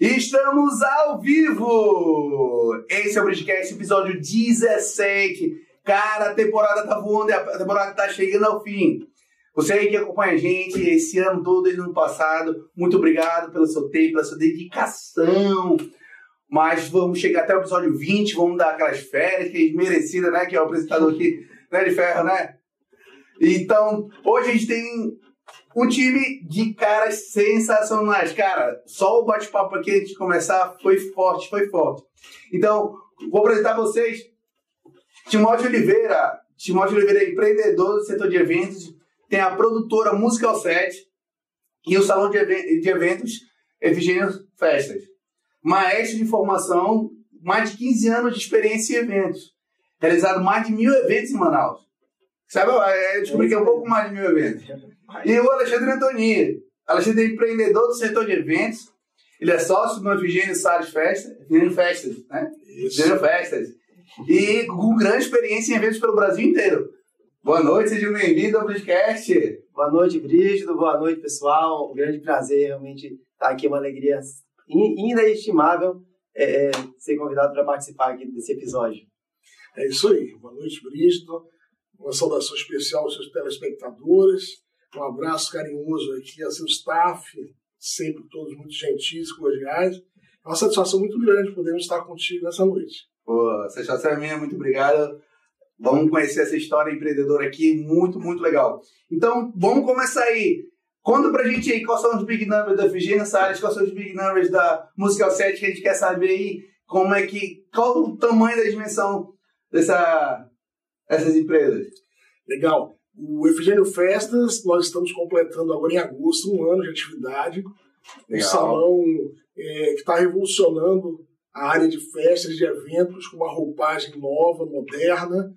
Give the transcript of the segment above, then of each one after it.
Estamos ao vivo! Esse é o Bridgecast, episódio 17. Cara, a temporada tá voando, a temporada tá chegando ao fim. Você aí que acompanha a gente esse ano todo, desde o ano passado, muito obrigado pelo seu tempo, pela sua dedicação. Mas vamos chegar até o episódio 20, vamos dar aquelas férias que é merecida, né? Que é o apresentador aqui, né, de ferro, né? Então, hoje a gente tem um time de caras sensacionais. Cara, só o bate-papo aqui antes de começar foi forte, foi forte. Então, vou apresentar vocês Timóteo Oliveira. Timóteo Oliveira é empreendedor do setor de eventos, tem a produtora Musical Set e o salão de, eventos Efigênio Festas. Maestro de formação, mais de 15 anos de experiência em eventos. Realizado mais de mil eventos em Manaus. Sabe, eu descobri que é um pouco mais de mil eventos. E o Alexandre Antoni. Alexandre é empreendedor do setor de eventos. Ele é sócio do Efigênio Salles Festas, Efigênio Festas, né? Isso. Efigênio Festas. E com grande experiência em eventos pelo Brasil inteiro. Boa noite, sejam bem-vindos ao podcast. Boa noite, Brígido. Boa noite, pessoal. Um grande prazer realmente estar aqui, uma alegria in- inestimável é, é, ser convidado para participar aqui desse episódio. É isso aí. Boa noite, Brígido. Uma saudação especial aos seus telespectadores. Um abraço carinhoso aqui ao seu staff, sempre todos muito gentis, cordiais. É uma satisfação muito grande podermos estar contigo nessa noite. Pô, satisfação é minha, muito obrigado. Vamos conhecer essa história empreendedora aqui, muito, muito legal. Então, vamos começar aí. Conta pra gente aí quais são os big numbers da Efigênia Salles, quais são os big numbers da Musical 7 que a gente quer saber aí, como é que, qual o tamanho da dimensão dessa, dessas empresas. Legal. O Efigênio Festas, nós estamos completando agora em agosto um ano de atividade. Um Legal. salão é, que está revolucionando a área de festas, de eventos, com uma roupagem nova, moderna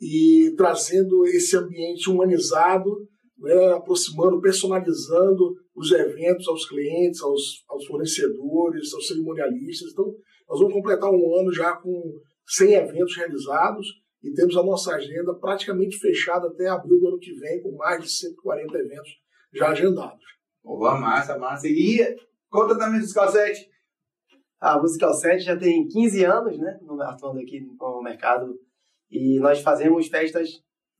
e trazendo esse ambiente humanizado, né, aproximando, personalizando os eventos aos clientes, aos, aos fornecedores, aos cerimonialistas. Então, nós vamos completar um ano já com 100 eventos realizados e temos a nossa agenda praticamente fechada até abril do ano que vem, com mais de 140 eventos já agendados. Pô, massa, massa. E conta da Musical 7. A Musical 7 já tem 15 anos, né, atuando aqui no mercado, e nós fazemos festas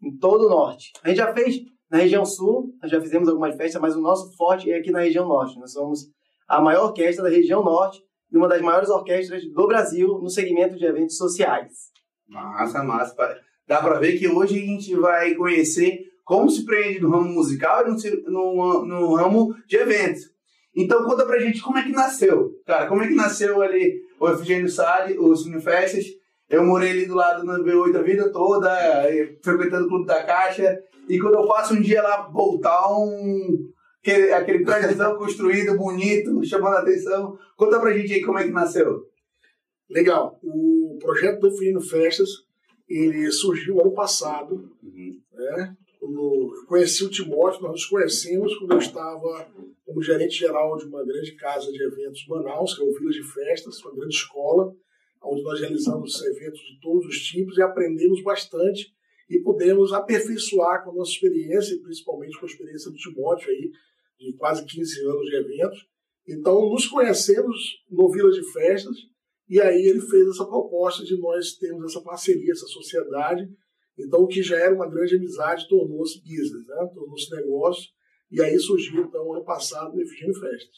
em todo o norte. A gente já fez na região sul, nós já fizemos algumas festas, mas o nosso forte é aqui na região norte. Nós somos a maior orquestra da região norte e uma das maiores orquestras do Brasil no segmento de eventos sociais. Massa, massa. Dá pra ver que hoje a gente vai conhecer como se prende no ramo musical e no, no, no ramo de eventos. Então conta pra gente como é que nasceu. Cara, como é que nasceu ali o Efigênio Salles, o Cine Festas. Eu morei ali do lado do V8 a vida toda, frequentando o Clube da Caixa. E quando eu passo um dia lá, voltar um... Aquele, aquele prédiozão construído, bonito, chamando a atenção. Conta pra gente aí como é que nasceu. Legal. O projeto do Fino Festas ele surgiu ano passado. Né? Quando eu conheci o Timóteo, nós nos conhecemos quando eu estava como gerente geral de uma grande casa de eventos Manaus, que é o Village de Festas, uma grande escola, onde nós realizamos eventos de todos os tipos e aprendemos bastante e pudemos aperfeiçoar com a nossa experiência, e principalmente com a experiência do Timóteo aí, de quase 15 anos de eventos. Então, nos conhecemos no Village de Festas, e aí ele fez essa proposta de nós termos essa parceria, essa sociedade. Então, o que já era uma grande amizade tornou-se business, né? tornou-se negócio. E aí surgiu, então, ano passado, o Efigênio Festas.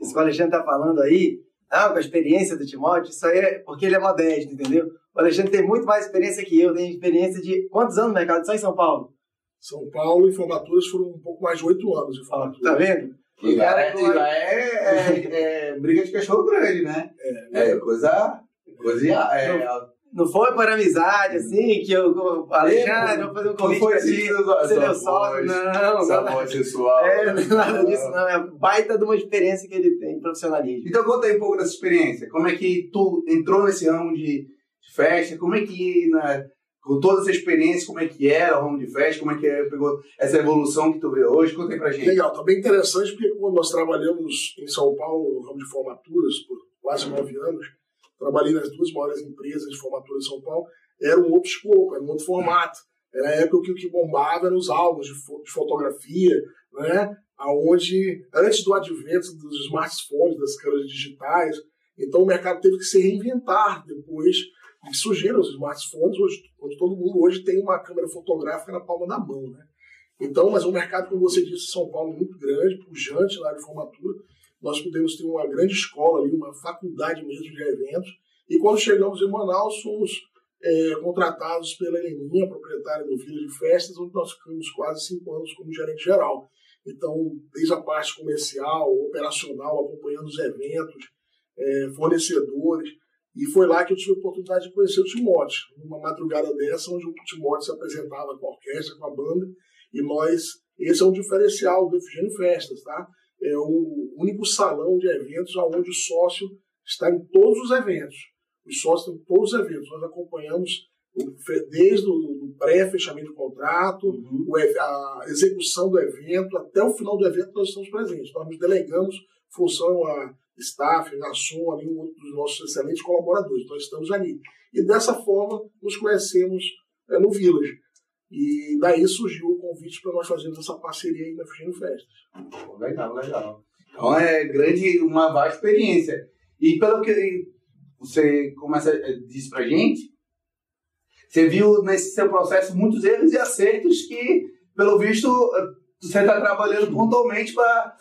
Isso que o Alexandre está falando aí, ah, com a experiência do Timóteo, isso aí é porque ele é modesto, entendeu? O Alexandre tem muito mais experiência que eu, tem experiência de quantos anos no mercado? Só em São Paulo. São Paulo e formaturas foram um pouco mais de oito anos de formatura. Tá vendo? E cara é, e lá é, é- é briga de cachorro grande, né? É, É coisa. coisa é, Não foi por amizade, assim, que eu, Alexandre, vou fazer um não convite foi pra assim ti. você deu sócio? Não, Essa voz sensual. É, não é nada disso, não. É baita de uma experiência que ele tem, profissionalismo. Então conta aí um pouco dessa experiência. Como é que tu entrou nesse ramo de, de festa? Como é que, né, com toda essa experiência, como é que era o ramo de festa? Como é que pegou essa evolução que tu vê hoje? Conta aí pra gente. Legal, tá bem interessante, porque quando nós trabalhamos em São Paulo, no ramo de formaturas, por quase nove anos, trabalhei nas duas maiores empresas de formatura de São Paulo, era um outro escopo, era um outro formato. Era a época que o que bombava eram os álbuns de, fo de fotografia, né? Aonde, antes do advento dos smartphones, das câmeras digitais, então o mercado teve que se reinventar depois que surgiram os smartphones, onde todo mundo hoje tem uma câmera fotográfica na palma da mão, né? Então, mas um mercado, como você disse, São Paulo muito grande, pujante lá de formatura. Nós podemos ter uma grande escola ali, uma faculdade mesmo de eventos. E quando chegamos em Manaus, fomos é, contratados pela Heleninha, proprietária do Vila de Festas, onde nós ficamos quase cinco anos como gerente geral. Então, desde a parte comercial, operacional, acompanhando os eventos, é, fornecedores. E foi lá que eu tive a oportunidade de conhecer o Timóteo, numa madrugada dessa, onde o Timóteo se apresentava com a orquestra, com a banda, e nós, esse é um diferencial do Efigênio Festas, tá? É o único salão de eventos onde o sócio está em todos os eventos. Os sócios estão em todos os eventos. Nós acompanhamos desde o pré-fechamento do contrato, uhum. a execução do evento, até o final do evento nós estamos presentes. Nós nos delegamos função a staff, a SOM, ali, um dos nossos excelentes colaboradores. Nós estamos ali. E dessa forma nos conhecemos é, no Village. E daí surgiu o convite para nós fazermos essa parceria aí na Fugindo Festas. Legal, legal. Então é grande, uma vasta experiência. E pelo que você começa a dizer para gente, você viu nesse seu processo muitos erros e acertos que, pelo visto, você está trabalhando pontualmente para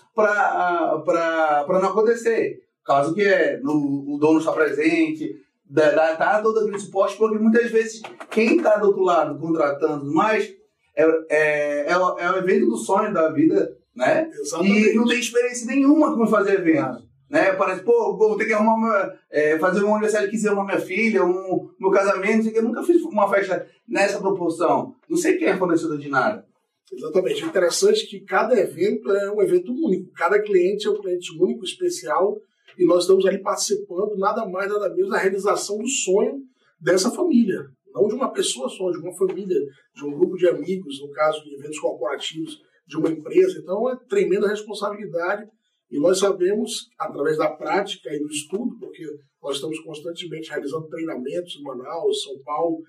não acontecer. Caso que é, no, o dono está presente, dar, dar todo aquele suporte, porque muitas vezes quem está do outro lado contratando mais é, é, é, o, é o evento do sonho da vida, né? Exatamente. E não tem experiência nenhuma como fazer evento. Né? Parece, pô, vou ter que arrumar uma, é, fazer um aniversário de 15 anos minha filha, um meu casamento, eu nunca fiz uma festa nessa proporção. Não sei quem é fornecedor de nada. Exatamente. O interessante é que cada evento é um evento único. Cada cliente é um cliente único, especial, e nós estamos ali participando nada mais, nada menos da realização do sonho dessa família. Não de uma pessoa só, de uma família, de um grupo de amigos, no caso de eventos corporativos, de uma empresa. Então é tremenda responsabilidade e nós sabemos, através da prática e do estudo, porque nós estamos constantemente realizando treinamentos em Manaus, São Paulo,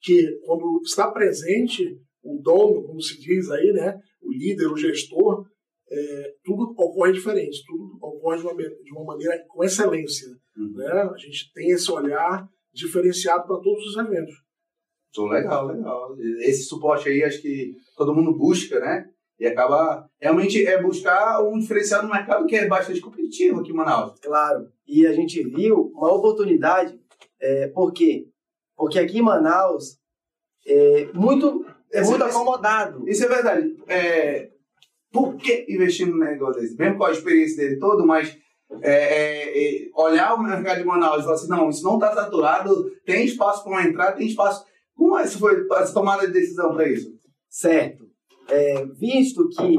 que quando está presente o dono, como se diz aí, né, o líder, o gestor, é, tudo ocorre diferente, tudo ocorre de uma, de uma maneira com excelência. Uhum. Né? A gente tem esse olhar diferenciado para todos os eventos. Então, legal, legal. Esse suporte aí acho que todo mundo busca, né? E acaba realmente é buscar um diferencial no mercado que é bastante competitivo aqui em Manaus. Claro. E a gente viu uma oportunidade, é, por quê? Porque aqui em Manaus é muito, é muito acomodado. Isso é verdade. É, por que investir num negócio desse? Mesmo com a experiência dele todo, mas é, é, é, olhar o mercado de Manaus e falar assim, não, isso não está saturado, tem espaço para entrar, tem espaço. Como essa foi essa tomada de decisão para isso? Certo. É, visto que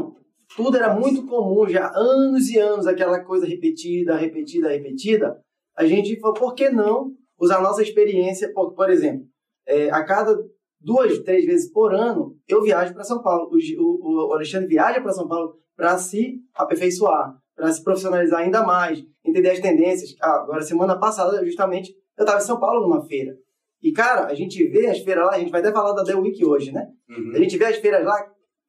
tudo era muito comum já anos e anos, aquela coisa repetida, repetida, repetida, a gente falou, por que não usar a nossa experiência? Por, por exemplo, é, a cada duas, três vezes por ano, eu viajo para São Paulo. O, o, Alexandre viaja para São Paulo para se aperfeiçoar, para se profissionalizar ainda mais, entender as tendências. Ah, agora, semana passada, justamente, eu estava em São Paulo numa feira. E, cara, a gente vê as feiras lá, a gente vai até falar da The Week hoje, né? Uhum. A gente vê as feiras lá,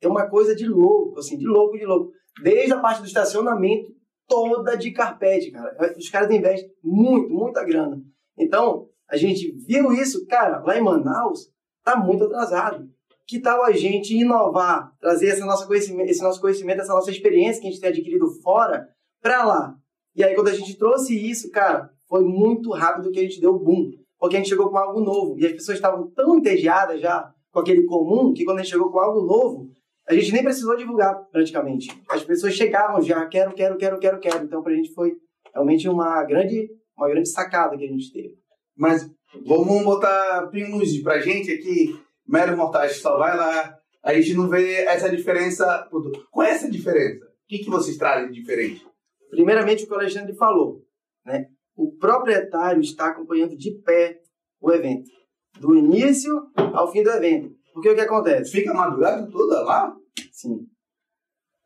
é uma coisa de louco, assim, de louco, de louco. Desde a parte do estacionamento, toda de carpete, cara. Os caras investem muito, muita grana. Então, a gente viu isso, cara, lá em Manaus, está muito atrasado. Que tal a gente inovar, trazer esse nosso conhecimento, esse nosso conhecimento, essa nossa experiência que a gente tem adquirido fora para lá? E aí, quando a gente trouxe isso, cara, foi muito rápido que a gente deu o boom. Porque a gente chegou com algo novo. E as pessoas estavam tão entediadas já com aquele comum que quando a gente chegou com algo novo, a gente nem precisou divulgar praticamente. As pessoas chegavam já, quero, quero, quero, quero, quero. Então, para a gente foi realmente uma grande, uma grande sacada que a gente teve. Mas Vamos botar para pra gente aqui, mero mortagem, só vai lá. A gente não vê essa diferença. Qual é essa diferença? O que, que vocês trazem de diferente? Primeiramente, o que o Alexandre falou. Né? O proprietário está acompanhando de pé o evento. Do início ao fim do evento. Porque o que acontece? Fica a madrugada toda lá? Sim.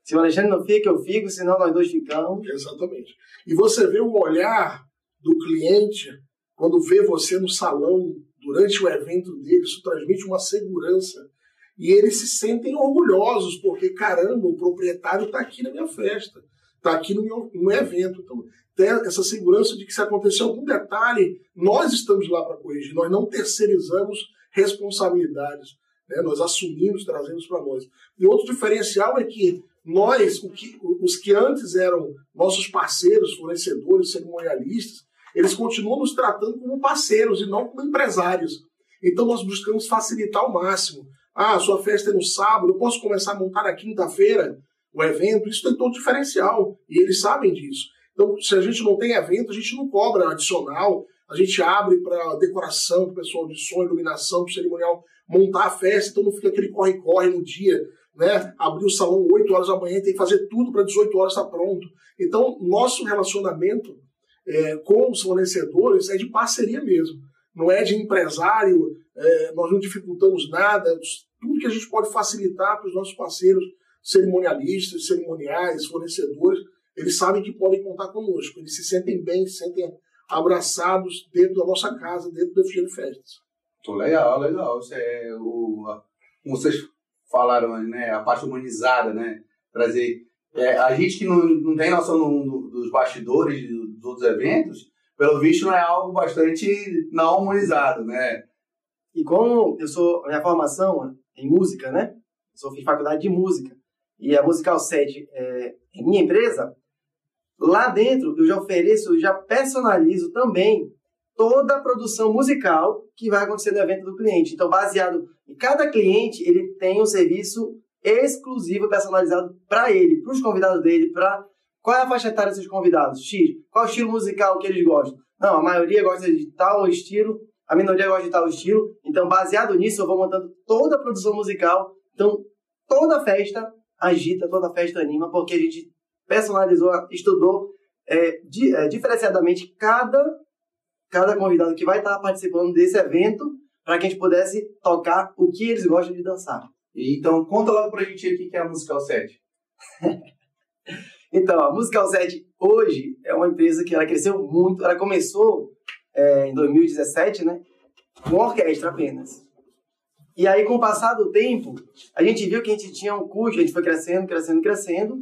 Se o Alexandre não fica, eu fico, senão nós dois ficamos. Exatamente. E você vê o olhar do cliente quando vê você no salão durante o evento dele, isso transmite uma segurança E eles se sentem orgulhosos, porque, caramba, o proprietário está aqui na minha festa, está aqui no meu, no meu evento. Então, tem essa segurança de que se acontecer algum detalhe, nós estamos lá para corrigir, nós não terceirizamos responsabilidades, né? nós assumimos, trazemos para nós. E outro diferencial é que nós, que, os que antes eram nossos parceiros, fornecedores, cerimonialistas, eles continuam nos tratando como parceiros e não como empresários. Então nós buscamos facilitar ao máximo. Ah, sua festa é no sábado, eu posso começar a montar na quinta-feira o evento. Isso tem todo diferencial e eles sabem disso. Então, se a gente não tem evento, a gente não cobra adicional, a gente abre para decoração, para o pessoal de som, iluminação, para o cerimonial montar a festa, então não fica aquele corre-corre no dia, né? Abrir o salão 8 horas da manhã, tem que fazer tudo para 18 horas estar tá pronto. Então, nosso relacionamento é, com os fornecedores é de parceria mesmo, não é de empresário, é, nós não dificultamos nada, tudo que a gente pode facilitar para os nossos parceiros cerimonialistas, cerimoniais, fornecedores, eles sabem que podem contar conosco, eles se sentem bem, se sentem abraçados dentro da nossa casa, dentro da Fugir Festas. Legal, legal. Isso é o, como vocês falaram, né, a parte humanizada, né, trazer é, a gente que não, não tem noção no, no, dos bastidores dos outros eventos, pelo visto não é algo bastante não humanizado, né? E como eu sou, minha formação em música, né? Eu sou fiz faculdade de música e a Musical 7 é, é minha empresa, lá dentro eu já ofereço, eu já personalizo também toda a produção musical que vai acontecer no evento do cliente. Então, baseado em cada cliente, ele tem um serviço exclusivo, personalizado para ele, para os convidados dele, para qual é a faixa etária desses convidados? X. Qual é o estilo musical que eles gostam? Não, a maioria gosta de tal estilo, a minoria gosta de tal estilo. Então, baseado nisso, eu vou montando toda a produção musical. Então, toda festa agita, toda festa anima, porque a gente personalizou, estudou é, di, é, diferenciadamente cada, cada convidado que vai estar participando desse evento para que a gente pudesse tocar o que eles gostam de dançar. Então, conta logo pra gente o que é a Musical 7. então, a Musical 7 hoje é uma empresa que ela cresceu muito. Ela começou é, em 2017, né? Com orquestra apenas. E aí, com o passar do tempo, a gente viu que a gente tinha um custo, a gente foi crescendo, crescendo, crescendo,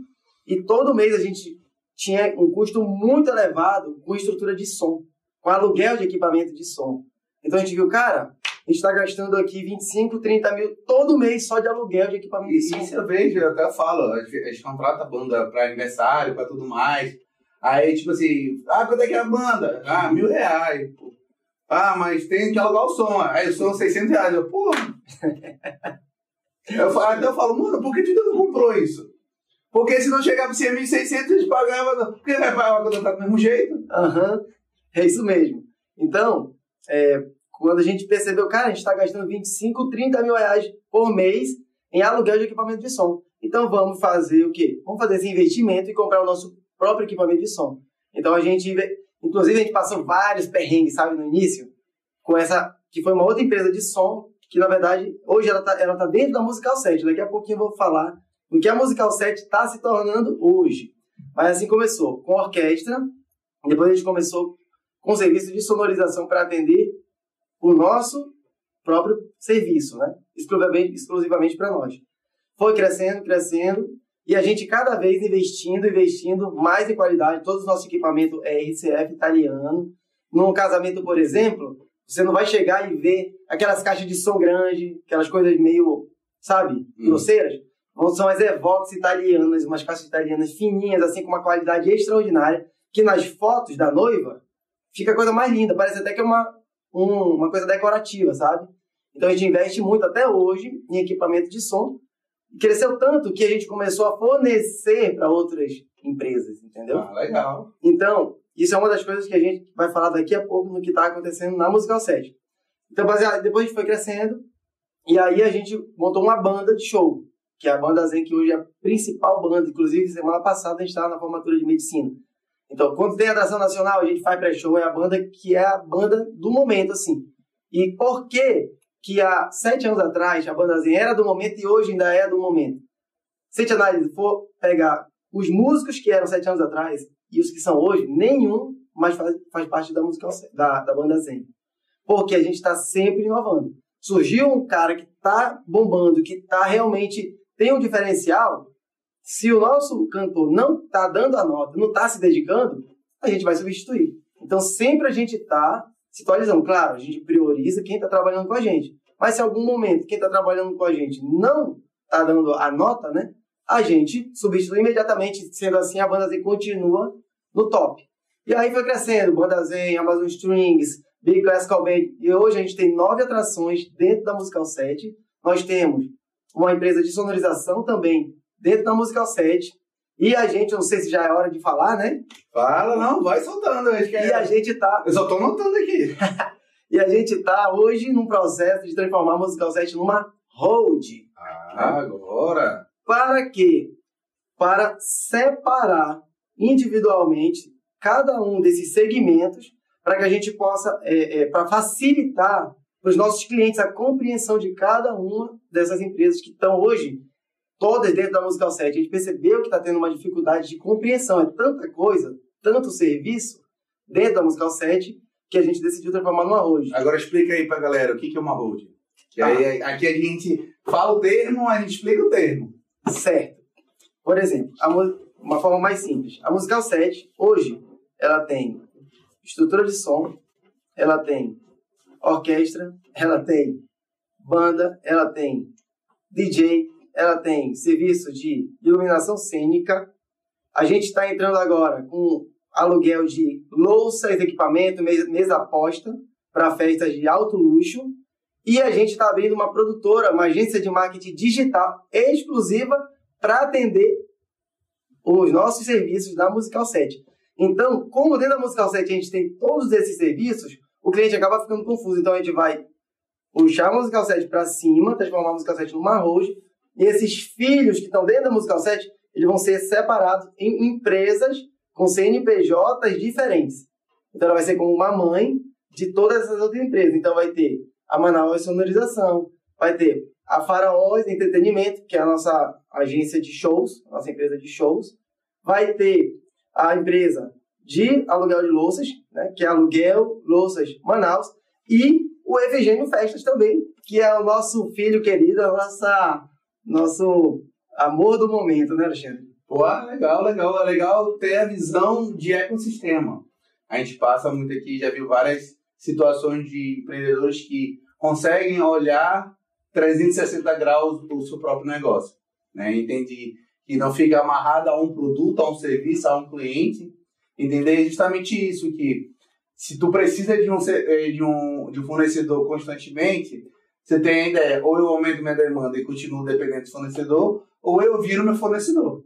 e todo mês a gente tinha um custo muito elevado com estrutura de som, com aluguel de equipamento de som. Então a gente viu, cara, a gente está gastando aqui 25, 30 mil todo mês só de aluguel de equipamento. E isso eu vejo, eu até falo, a gente contrata a banda para aniversário, para tudo mais. Aí, tipo assim, ah, quanto é que é a banda? Ah, mil reais. Pô. Ah, mas tem que alugar o som. Aí o som 600 reais. Eu, pô. eu até eu falo, mano, por que tu não comprou isso? Porque se não chegar para 1.600, eles pagavam. Por que vai pagar quando tá do mesmo jeito? Aham, uhum. é isso mesmo. Então, é, quando a gente percebeu, cara, a gente está gastando 25, 30 mil reais por mês em aluguel de equipamento de som. Então vamos fazer o quê? Vamos fazer esse investimento e comprar o nosso próprio equipamento de som. Então a gente, inclusive a gente passou vários perrengues, sabe, no início, com essa, que foi uma outra empresa de som, que na verdade hoje ela está ela tá dentro da Musical 7. Daqui a pouquinho eu vou falar o que a Musical 7 está se tornando hoje. Mas assim começou, com orquestra, depois a gente começou com serviço de sonorização para atender o nosso próprio serviço, né? Exclusivamente, exclusivamente para nós. Foi crescendo, crescendo, e a gente cada vez investindo, investindo mais em qualidade. Todo o nosso equipamento é RCF italiano. Num casamento, por exemplo, você não vai chegar e ver aquelas caixas de som grande, aquelas coisas meio, sabe, hum. grosseiras. São as Evox italianas, umas caixas italianas fininhas, assim, com uma qualidade extraordinária, que nas fotos da noiva fica a coisa mais linda. Parece até que é uma, um, uma coisa decorativa, sabe? Então a gente investe muito até hoje em equipamento de som. Cresceu tanto que a gente começou a fornecer para outras empresas, entendeu? Ah, legal. Então, isso é uma das coisas que a gente vai falar daqui a pouco no que está acontecendo na Musical 7. Então, baseado, depois a gente foi crescendo e aí a gente montou uma banda de show, que é a Banda Zen, que hoje é a principal banda. Inclusive, semana passada a gente estava na formatura de medicina. Então, quando tem atração nacional, a gente faz pré-show, é a banda que é a banda do momento, assim. E por que que há sete anos atrás a banda Zen era do momento e hoje ainda é do momento? Se a gente analisar, for pegar os músicos que eram sete anos atrás e os que são hoje, nenhum mais faz, faz parte da música da, da banda Zen. Porque a gente está sempre inovando. surgiu um cara que está bombando, que está realmente tem um diferencial, se o nosso cantor não está dando a nota, não está se dedicando, a gente vai substituir. Então sempre a gente está se atualizando. Claro, a gente prioriza quem está trabalhando com a gente. Mas se algum momento quem está trabalhando com a gente não está dando a nota, né? A gente substitui imediatamente, sendo assim, a banda Z continua no top. E aí foi crescendo, Banda Zen, Amazon Strings, Big Classical Band. E hoje a gente tem nove atrações dentro da Musical 7. Nós temos uma empresa de sonorização também dentro da Musical 7. E a gente, não sei se já é hora de falar, né? Fala, não, vai soltando. Acho que é... E a gente tá. Eu só tô notando aqui. e a gente tá hoje num processo de transformar a Musical 7 numa hold. Ah, agora. Para quê? Para separar individualmente cada um desses segmentos para que a gente possa, é, é, para facilitar para os nossos clientes a compreensão de cada uma dessas empresas que estão hoje todas dentro da Musical 7. A gente percebeu que está tendo uma dificuldade de compreensão. É tanta coisa, tanto serviço dentro da Musical 7 que a gente decidiu transformar numa hold. Agora explica aí para galera o que é uma hold. Que ah. aí, aqui a gente fala o termo, a gente explica o termo. Certo. Por exemplo, uma forma mais simples. A Musical 7, hoje, ela tem estrutura de som, ela tem orquestra, ela tem banda, ela tem DJ, ela tem serviço de iluminação cênica. A gente está entrando agora com aluguel de louças, equipamento, mesa posta para festas de alto luxo. E a gente está abrindo uma produtora, uma agência de marketing digital exclusiva para atender os nossos serviços da Musical 7. Então, como dentro da Musical 7 a gente tem todos esses serviços, o cliente acaba ficando confuso. Então, a gente vai puxar a Musical 7 para cima, transformar a Musical 7 numa host, e esses filhos que estão dentro da Musical 7, eles vão ser separados em empresas com CNPJs diferentes. Então, ela vai ser como uma mãe de todas essas outras empresas. Então, vai ter a Manaus Sonorização, vai ter a Faraós Entretenimento, que é a nossa agência de shows, a nossa empresa de shows, vai ter a empresa de aluguel de louças, né, que é Aluguel Louças Manaus, e o Efigênio Festas também, que é o nosso filho querido, a nossa, nosso amor do momento, né, Alexandre? Pô, legal, legal. Legal ter a visão de ecossistema. A gente passa muito aqui, já viu várias situações de empreendedores que conseguem olhar 360 graus do seu próprio negócio. Né? Entendi que não fica amarrado a um produto, a um serviço, a um cliente. Entender justamente isso, que se tu precisa de um, eh, de um, de um fornecedor constantemente, você tem a ideia, ou eu aumento minha demanda e continuo dependendo do fornecedor, ou eu viro meu fornecedor.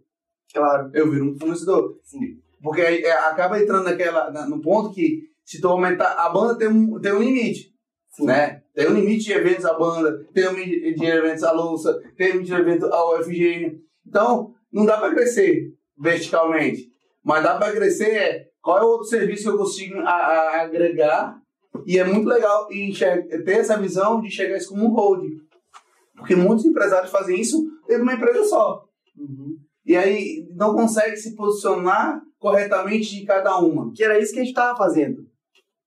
Claro. Eu viro um fornecedor. Sim. Porque aí, é, acaba entrando naquela, na, no ponto que se tu aumentar, a banda tem um, tem um limite. Sim. Né? Tem um limite de eventos a banda, tem um limite de eventos a louça, tem um limite de eventos ao FGN. Então, não dá para crescer verticalmente. Mas dá para crescer é qual é o outro serviço que eu consigo a, a agregar. E é muito legal ter essa visão de enxergar isso como um holding. Porque muitos empresários fazem isso dentro de uma empresa só. Uhum. E aí não consegue se posicionar corretamente de cada uma. Que era isso que a gente estava fazendo.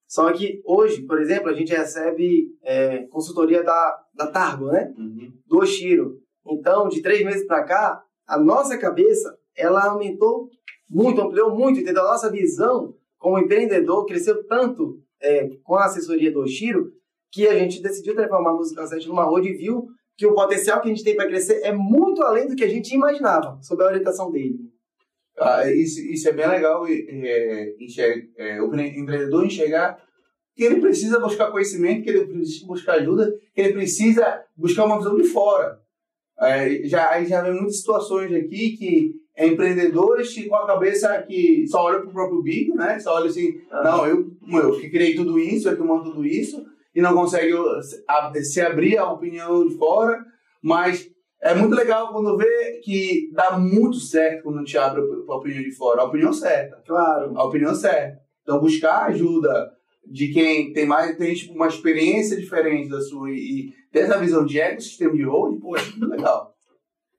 Só que hoje, por exemplo, a gente recebe é, consultoria da, da Targo, né? Uhum. Do Oshiro. Então, de três meses para cá, a nossa cabeça, ela aumentou muito, ampliou muito, entendeu? A nossa visão como empreendedor cresceu tanto é, com a assessoria do Oshiro que a gente decidiu transformar a Música 7 numa road e viu que o potencial que a gente tem para crescer é muito além do que a gente imaginava, sob a orientação dele. Ah, isso, isso é bem legal, é, é, o empreendedor enxergar que ele precisa buscar conhecimento, que ele precisa buscar ajuda, que ele precisa buscar uma visão de fora. É, já, já vem muitas situações aqui que empreendedores que com a cabeça que só olham para o próprio bico, né? Só olham assim, uhum. não, eu, eu que criei tudo isso, eu que mando tudo isso, e não consegue se abrir a opinião de fora, mas é muito legal quando vê que dá muito certo quando a gente abre a opinião de fora, a opinião certa. Claro. A opinião certa. Então buscar ajuda de quem tem mais tem tipo, uma experiência diferente da sua e, ter essa visão de ecossistema de holding, pô, é muito legal.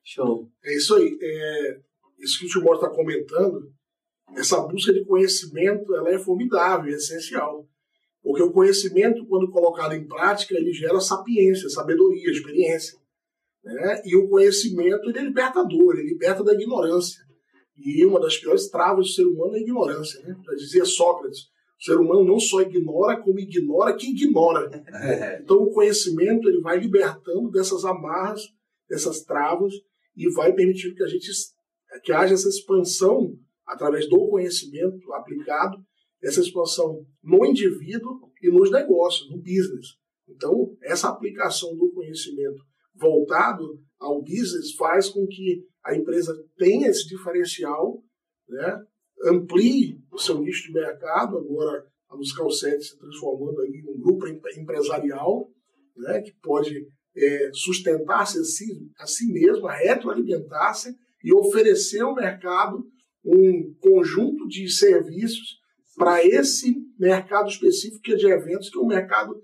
Show. É isso aí. É, isso que o Timóteo está comentando, essa busca de conhecimento, ela é formidável, é essencial. Porque o conhecimento, quando colocado em prática, ele gera sapiência, sabedoria, experiência. Né? E o conhecimento ele é libertador, ele liberta da ignorância. E uma das piores travas do ser humano é a ignorância. Né? Já dizia Sócrates, o ser humano não só ignora, como ignora quem ignora. Então o conhecimento ele vai libertando dessas amarras, dessas travas, e vai permitindo que a gente que haja essa expansão através do conhecimento aplicado, essa expansão no indivíduo e nos negócios, no business. Então, essa aplicação do conhecimento voltado ao business faz com que a empresa tenha esse diferencial, né? amplie o seu nicho de mercado, agora a Musical 7 se transformando aí em um grupo empresarial, né? que pode é, sustentar-se a si, a si mesmo, retroalimentar-se e oferecer ao mercado um conjunto de serviços para esse mercado específico que é de eventos, que é um mercado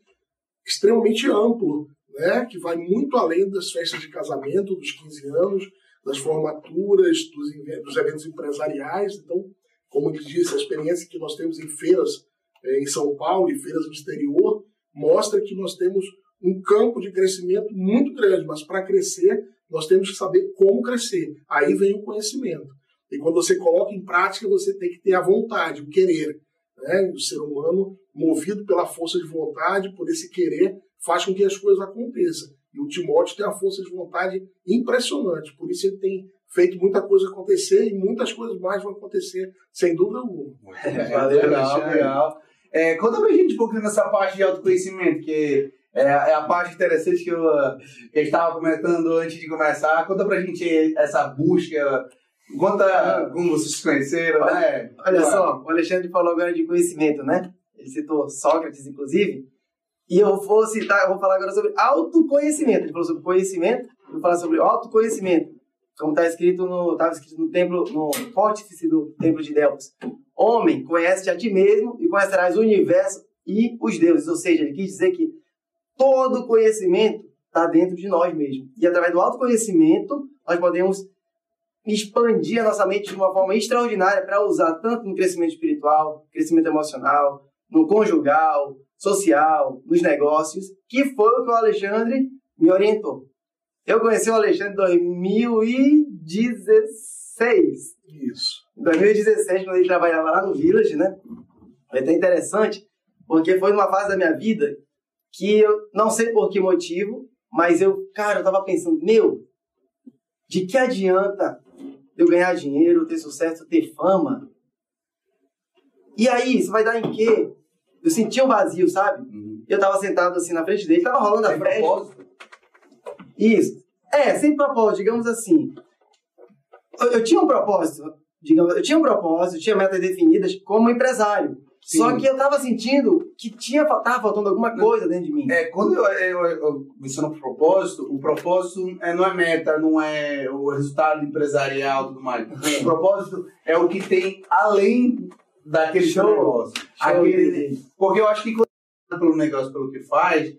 extremamente amplo, né? que vai muito além das festas de casamento, dos 15 anos, das formaturas, dos, dos eventos empresariais. Então, como eu disse, a experiência que nós temos em feiras é, em São Paulo e feiras no exterior mostra que nós temos um campo de crescimento muito grande, mas para crescer nós temos que saber como crescer. Aí vem o conhecimento. E quando você coloca em prática, você tem que ter a vontade, o querer. Né? O ser humano, movido pela força de vontade, por esse querer, faz com que as coisas aconteçam. E o Timóteo tem uma força de vontade impressionante, por isso ele tem feito muita coisa acontecer e muitas coisas mais vão acontecer, sem dúvida alguma. Valeu, legal, legal. É, conta pra gente um pouquinho dessa parte de autoconhecimento, que é, é a parte interessante que eu, que eu estava comentando antes de começar. Conta pra gente essa busca Conta como vocês se conheceram, né? Olha só, o Alexandre falou agora de conhecimento, né? Ele citou Sócrates, inclusive. E eu vou citar, eu vou falar agora sobre autoconhecimento. Ele falou sobre conhecimento, eu vou falar sobre autoconhecimento. Como está escrito no, estava escrito no templo, no pórtice do templo de Delfos. Homem, conhece-te a ti mesmo e conhecerás o universo e os deuses. Ou seja, ele quis dizer que todo conhecimento está dentro de nós mesmos. E através do autoconhecimento, nós podemos expandir a nossa mente de uma forma extraordinária para usar tanto no crescimento espiritual, crescimento emocional, no conjugal, social, nos negócios, que foi o que o Alexandre me orientou. Eu conheci o Alexandre em 2016. Isso. Em 2016, quando ele trabalhava lá no Village, né? É até interessante, porque foi numa fase da minha vida que eu não sei por que motivo, mas eu, cara, eu tava pensando, meu, de que adianta eu ganhar dinheiro, ter sucesso, ter fama. E aí, isso vai dar em quê? Eu sentia um vazio, sabe? Uhum. Eu tava sentado assim na frente dele, tava rolando a festa. Propósito. Isso. É, sem propósito, digamos assim. Eu, eu, tinha um propósito, digamos, eu tinha um propósito, tinha metas definidas como empresário. Sim. Só que eu tava sentindo que tinha, tava faltando alguma coisa dentro de mim. É, quando eu, eu, eu menciono propósito, o propósito é, não é meta, não é o resultado empresarial e tudo mais. o propósito é o que tem além daquele Show. propósito. Show Aquele, porque eu acho que quando pelo negócio, pelo que faz,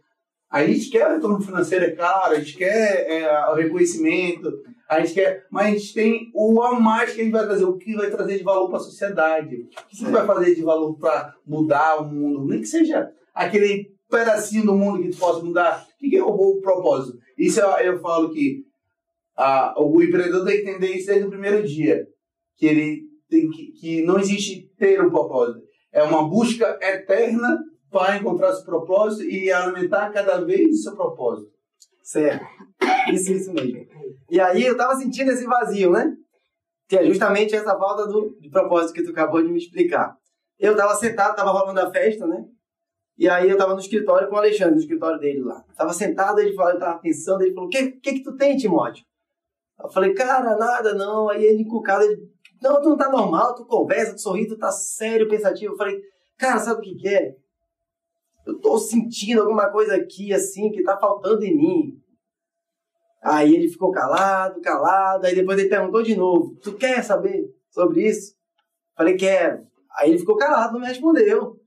a gente quer o retorno financeiro, é claro, a gente quer é, o reconhecimento, a gente quer, mas a gente tem o a mais que a gente vai trazer, o que vai trazer de valor para a sociedade, o que vai fazer de valor para mudar o mundo, nem que seja aquele pedacinho do mundo que possa mudar. O que é o, propósito? Isso eu, eu falo que a, o empreendedor tem que entender isso desde o primeiro dia, que ele tem que, que não existe ter um propósito, é uma busca eterna para encontrar seu propósito e alimentar cada vez o seu propósito. Certo. Isso, isso mesmo. E aí eu tava sentindo esse vazio, né? Que é justamente essa falta do, de propósito que tu acabou de me explicar. Eu tava sentado, tava rolando a festa, né? E aí eu tava no escritório com o Alexandre, no escritório dele lá. Tava sentado, ele falou, eu tava pensando, ele falou, o que, que que tu tem, Timóteo? Eu falei, cara, nada não. Aí ele encucado, ele, não, tu não tá normal, tu conversa, tu sorri, tu tá sério, pensativo. Eu falei, cara, sabe o que que é? eu tô sentindo alguma coisa aqui, assim, que tá faltando em mim. Aí ele ficou calado, calado, aí depois ele perguntou de novo, tu quer saber sobre isso? Falei, quero. Aí ele ficou calado, não me respondeu.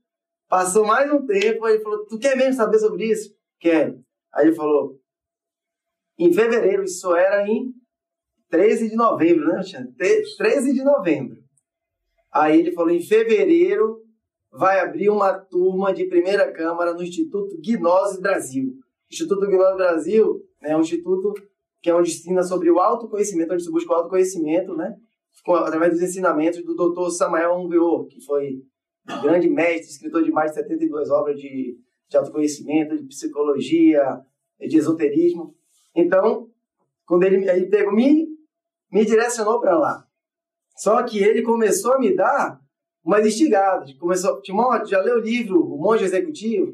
Passou mais um tempo, aí ele falou, tu quer mesmo saber sobre isso? Quero. Aí ele falou, em fevereiro, isso era em 13 de novembro, né, Alexandre? 13 de novembro. Aí ele falou, em fevereiro vai abrir uma turma de primeira câmara no Instituto Gnose Brasil. Instituto Gnose Brasil né, um instituto que é onde ensina sobre o autoconhecimento, onde se busca o autoconhecimento, né? através dos ensinamentos do Dr. Samuel Unveor, que foi grande mestre, escritor de mais de 72 obras de, de autoconhecimento, de psicologia, de esoterismo. Então, quando ele, ele pegou, me, me direcionou para lá. Só que ele começou a me dar umas instigadas. Começou, Timóteo, já leu o livro O Monge Executivo?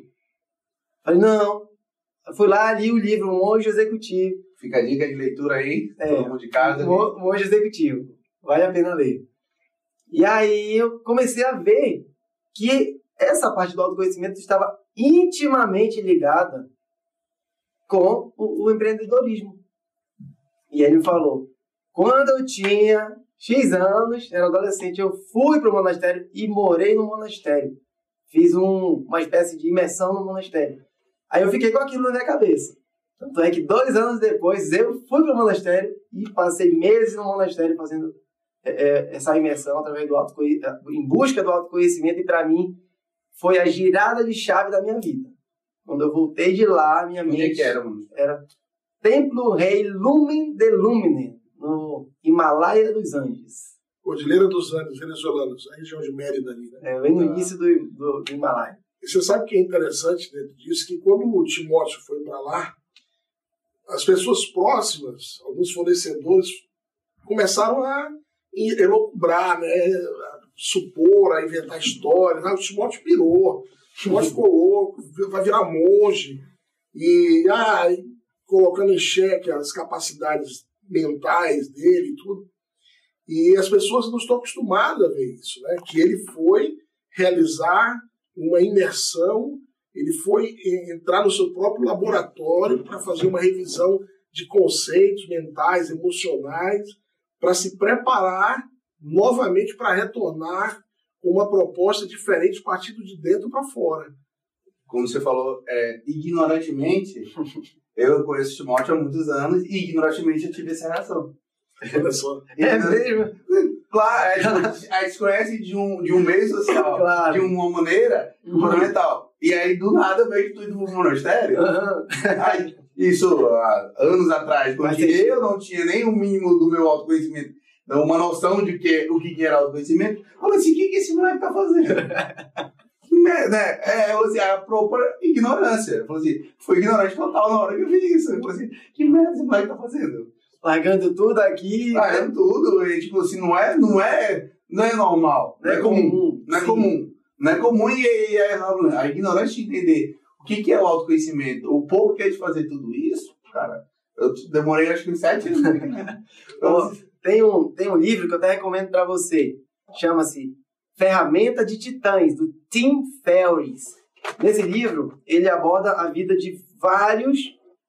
Falei, não. Fui lá, li o livro Monge Executivo. Fica a dica de leitura aí, é, todo mundo de casa. O Monge Executivo. Vale a pena ler. E aí eu comecei a ver que essa parte do autoconhecimento estava intimamente ligada com o, o empreendedorismo. E ele me falou, quando eu tinha X anos, era adolescente, eu fui para o monastério e morei no monastério. Fiz um, uma espécie de imersão no monastério. Aí eu fiquei com aquilo na minha cabeça. Tanto é que dois anos depois eu fui para o monastério e passei meses no monastério fazendo é, é essa imersão através do em busca do autoconhecimento e para mim foi a girada de chave da minha vida. Quando eu voltei de lá, minha Onde mente que era, mano? era Templo Rei Lumen de Lumine, no Himalaia dos Andes. Cordilheira dos Andes venezuelanos, a região de Mérida ali, né? É, bem no ah. início do, do, do Himalaia. E você sabe que é interessante dentro disso, que quando o Timóteo foi para lá, as pessoas próximas, alguns fornecedores, começaram a elocubrar, né? a supor, a inventar histórias. Ah, o Timóteo pirou, o Timóteo ficou louco, vai virar monge. E ah, colocando em xeque as capacidades mentais dele e tudo. E as pessoas não estão acostumadas a ver isso, né? Que ele foi realizar uma imersão, ele foi entrar no seu próprio laboratório para fazer uma revisão de conceitos mentais, emocionais, para se preparar novamente para retornar com uma proposta diferente, partindo de dentro para fora. Como você falou, é, ignorantemente, Eu conheço o Timóteo há muitos anos e ignorantemente eu tive essa reação. Olha só. É mesmo? Claro, a gente, conhece de um, de um meio social, claro. de uma maneira uhum. fundamental. E aí, do nada, eu vejo tudo no monastério. Uhum. Aí, isso há anos atrás, quando eu não tinha nem o mínimo do meu autoconhecimento, uma noção de que, o que era autoconhecimento, eu falei assim: o que, que esse moleque tá fazendo? né, é, assim, a própria ignorância. Eu falei assim, foi ignorante total na hora que eu vi isso. Eu falei assim, que merda esse moleque tá fazendo? Largando tudo aqui. Largando tudo. E, tipo assim, não é, não é, não é normal. Não, é, é comum. comum. Não é comum. Não é comum e, e a, a ignorância de entender o que, que é o autoconhecimento, o pouco que é de fazer tudo isso, cara, eu demorei acho que uns sete anos. então, tem, um, tem um livro que eu até recomendo para você. Chama-se Ferramenta de Titãs, do Tim Ferriss. Nesse livro, ele aborda a vida de vários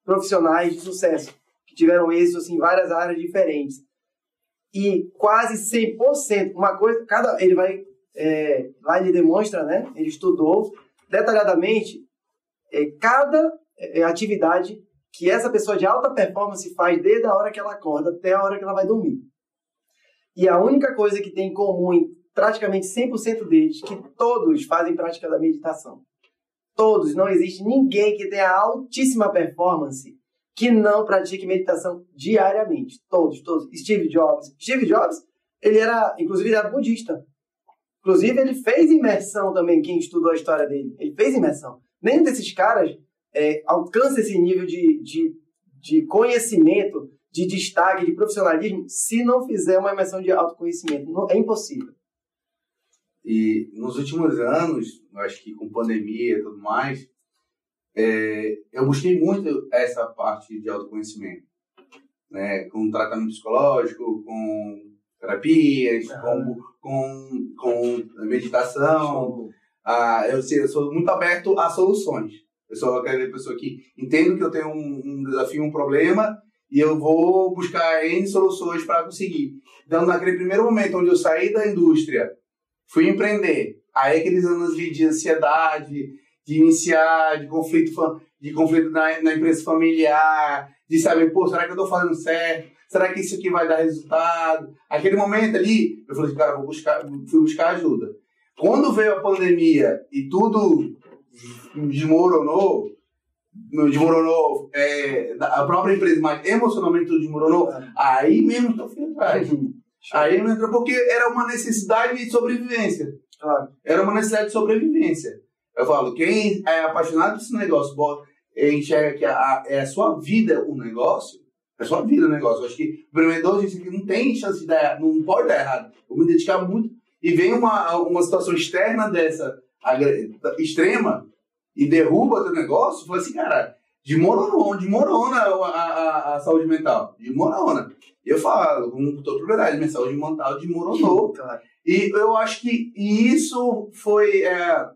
profissionais de sucesso, que tiveram êxito assim, em várias áreas diferentes. E quase 100%, uma coisa, cada, ele vai, é, lá ele demonstra, né, ele estudou detalhadamente é, cada é, atividade que essa pessoa de alta performance faz desde a hora que ela acorda até a hora que ela vai dormir. E a única coisa que tem em comum em praticamente 100% deles, que todos fazem prática da meditação. Todos, não existe ninguém que tenha altíssima performance que não pratique meditação diariamente. Todos, todos. Steve Jobs. Steve Jobs, ele era, inclusive, ele era budista. Inclusive, ele fez imersão também, quem estudou a história dele. Ele fez imersão. Nenhum desses caras é, alcança esse nível de, de, de conhecimento, de destaque, de profissionalismo, se não fizer uma imersão de autoconhecimento. Não, é impossível. E nos últimos anos, acho que com pandemia e tudo mais, é, eu busquei muito essa parte de autoconhecimento, né? Com tratamento psicológico, com terapias, com, com, com meditação. Ah, eu, eu sou muito aberto a soluções. Eu sou aquela pessoa que entendo que eu tenho um, um desafio, um problema, e eu vou buscar N soluções para conseguir. Então, naquele primeiro momento onde eu saí da indústria fui empreender. Aí aqueles anos de, de ansiedade, de iniciar, de conflito, de conflito na, na empresa familiar, de saber, pô, será que eu tô fazendo certo? Será que isso aqui vai dar resultado? Aquele momento ali, eu falei, cara, vou buscar, fui buscar ajuda. Quando veio a pandemia e tudo desmoronou, desmoronou é, a própria empresa, mas emocionalmente tudo desmoronou, aí mesmo eu fui atrás. Aí mesmo entrou porque era uma necessidade de sobrevivência. Era uma necessidade de sobrevivência. Eu falo, quem é apaixonado por esse negócio, bota, enxerga que a, é a sua vida o negócio, é a sua vida o negócio. Eu acho que o empreendedor que não tem chance de dar errado, não pode dar errado. Eu me dedicar muito. E vem uma, uma situação externa dessa, extrema, e derruba o teu negócio, fala assim, cara, desmorona, desmorona a, a, a saúde mental. Desmorona. Eu falo, com toda propriedade, minha saúde mental desmoronou. Claro. E eu acho que isso foi é,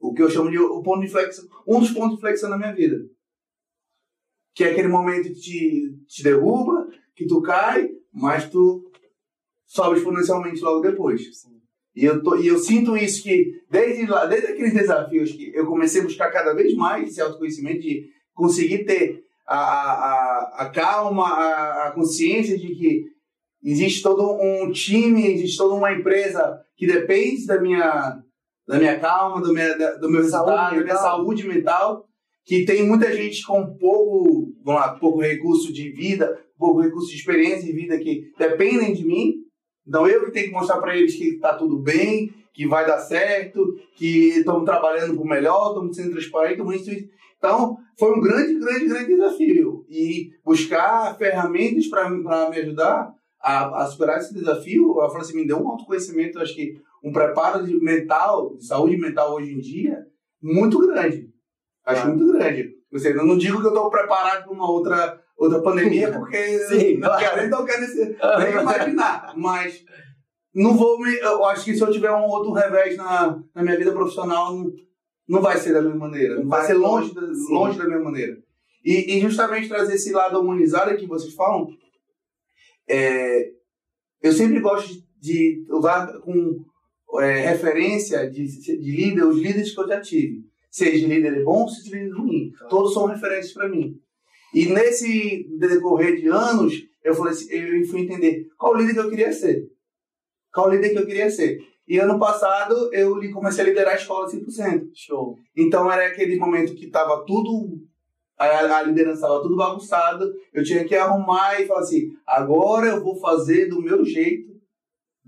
o que eu chamo de o ponto de inflexão, um dos pontos de inflexão na minha vida. Que é aquele momento que te, te derruba, que tu cai, mas tu sobe exponencialmente logo depois. Sim. E eu, tô, e eu sinto isso que, desde, lá, desde aqueles desafios que eu comecei a buscar cada vez mais esse autoconhecimento, de conseguir ter a, a, a calma, a, a consciência de que existe todo um time, existe toda uma empresa que depende da minha, da minha calma, do, minha, do meu resultado, Saúde da minha saúde mental, que tem muita gente com pouco, vamos lá, pouco recurso de vida, pouco recurso de experiência de vida que dependem de mim. Então eu que tenho que mostrar para eles que tá tudo bem, que vai dar certo, que estamos trabalhando por melhor, estamos sendo transparentes, estamos isso. Então, foi um grande, grande, grande desafio. E buscar ferramentas para me ajudar a, a, superar esse desafio, a assim, me deu um autoconhecimento, acho que um preparo de, mental, de saúde mental hoje em dia, muito grande. Acho Ah. muito grande. Seja, eu não digo que eu estou preparado para uma outra, outra pandemia, porque Sim, não claro. quero, não quero nem, nem imaginar. Mas não vou me. Eu acho que se eu tiver um outro revés na, na minha vida profissional, não, não vai ser da mesma maneira. Não vai ser longe da, longe da mesma maneira. E, e justamente trazer esse lado humanizado que vocês falam, é, eu sempre gosto de, de usar com é, referência de, de líder, os líderes que eu já tive. Seja líder bom, seja líder ruim. Todos são referências para mim. E nesse decorrer de anos, eu falei assim, eu fui entender qual líder que eu queria ser. Qual líder que eu queria ser. E ano passado eu comecei a liderar a escola 100%. Show. Então era aquele momento que tava tudo. A, a liderança estava tudo bagunçado. Eu tinha que arrumar e falar assim: agora eu vou fazer do meu jeito,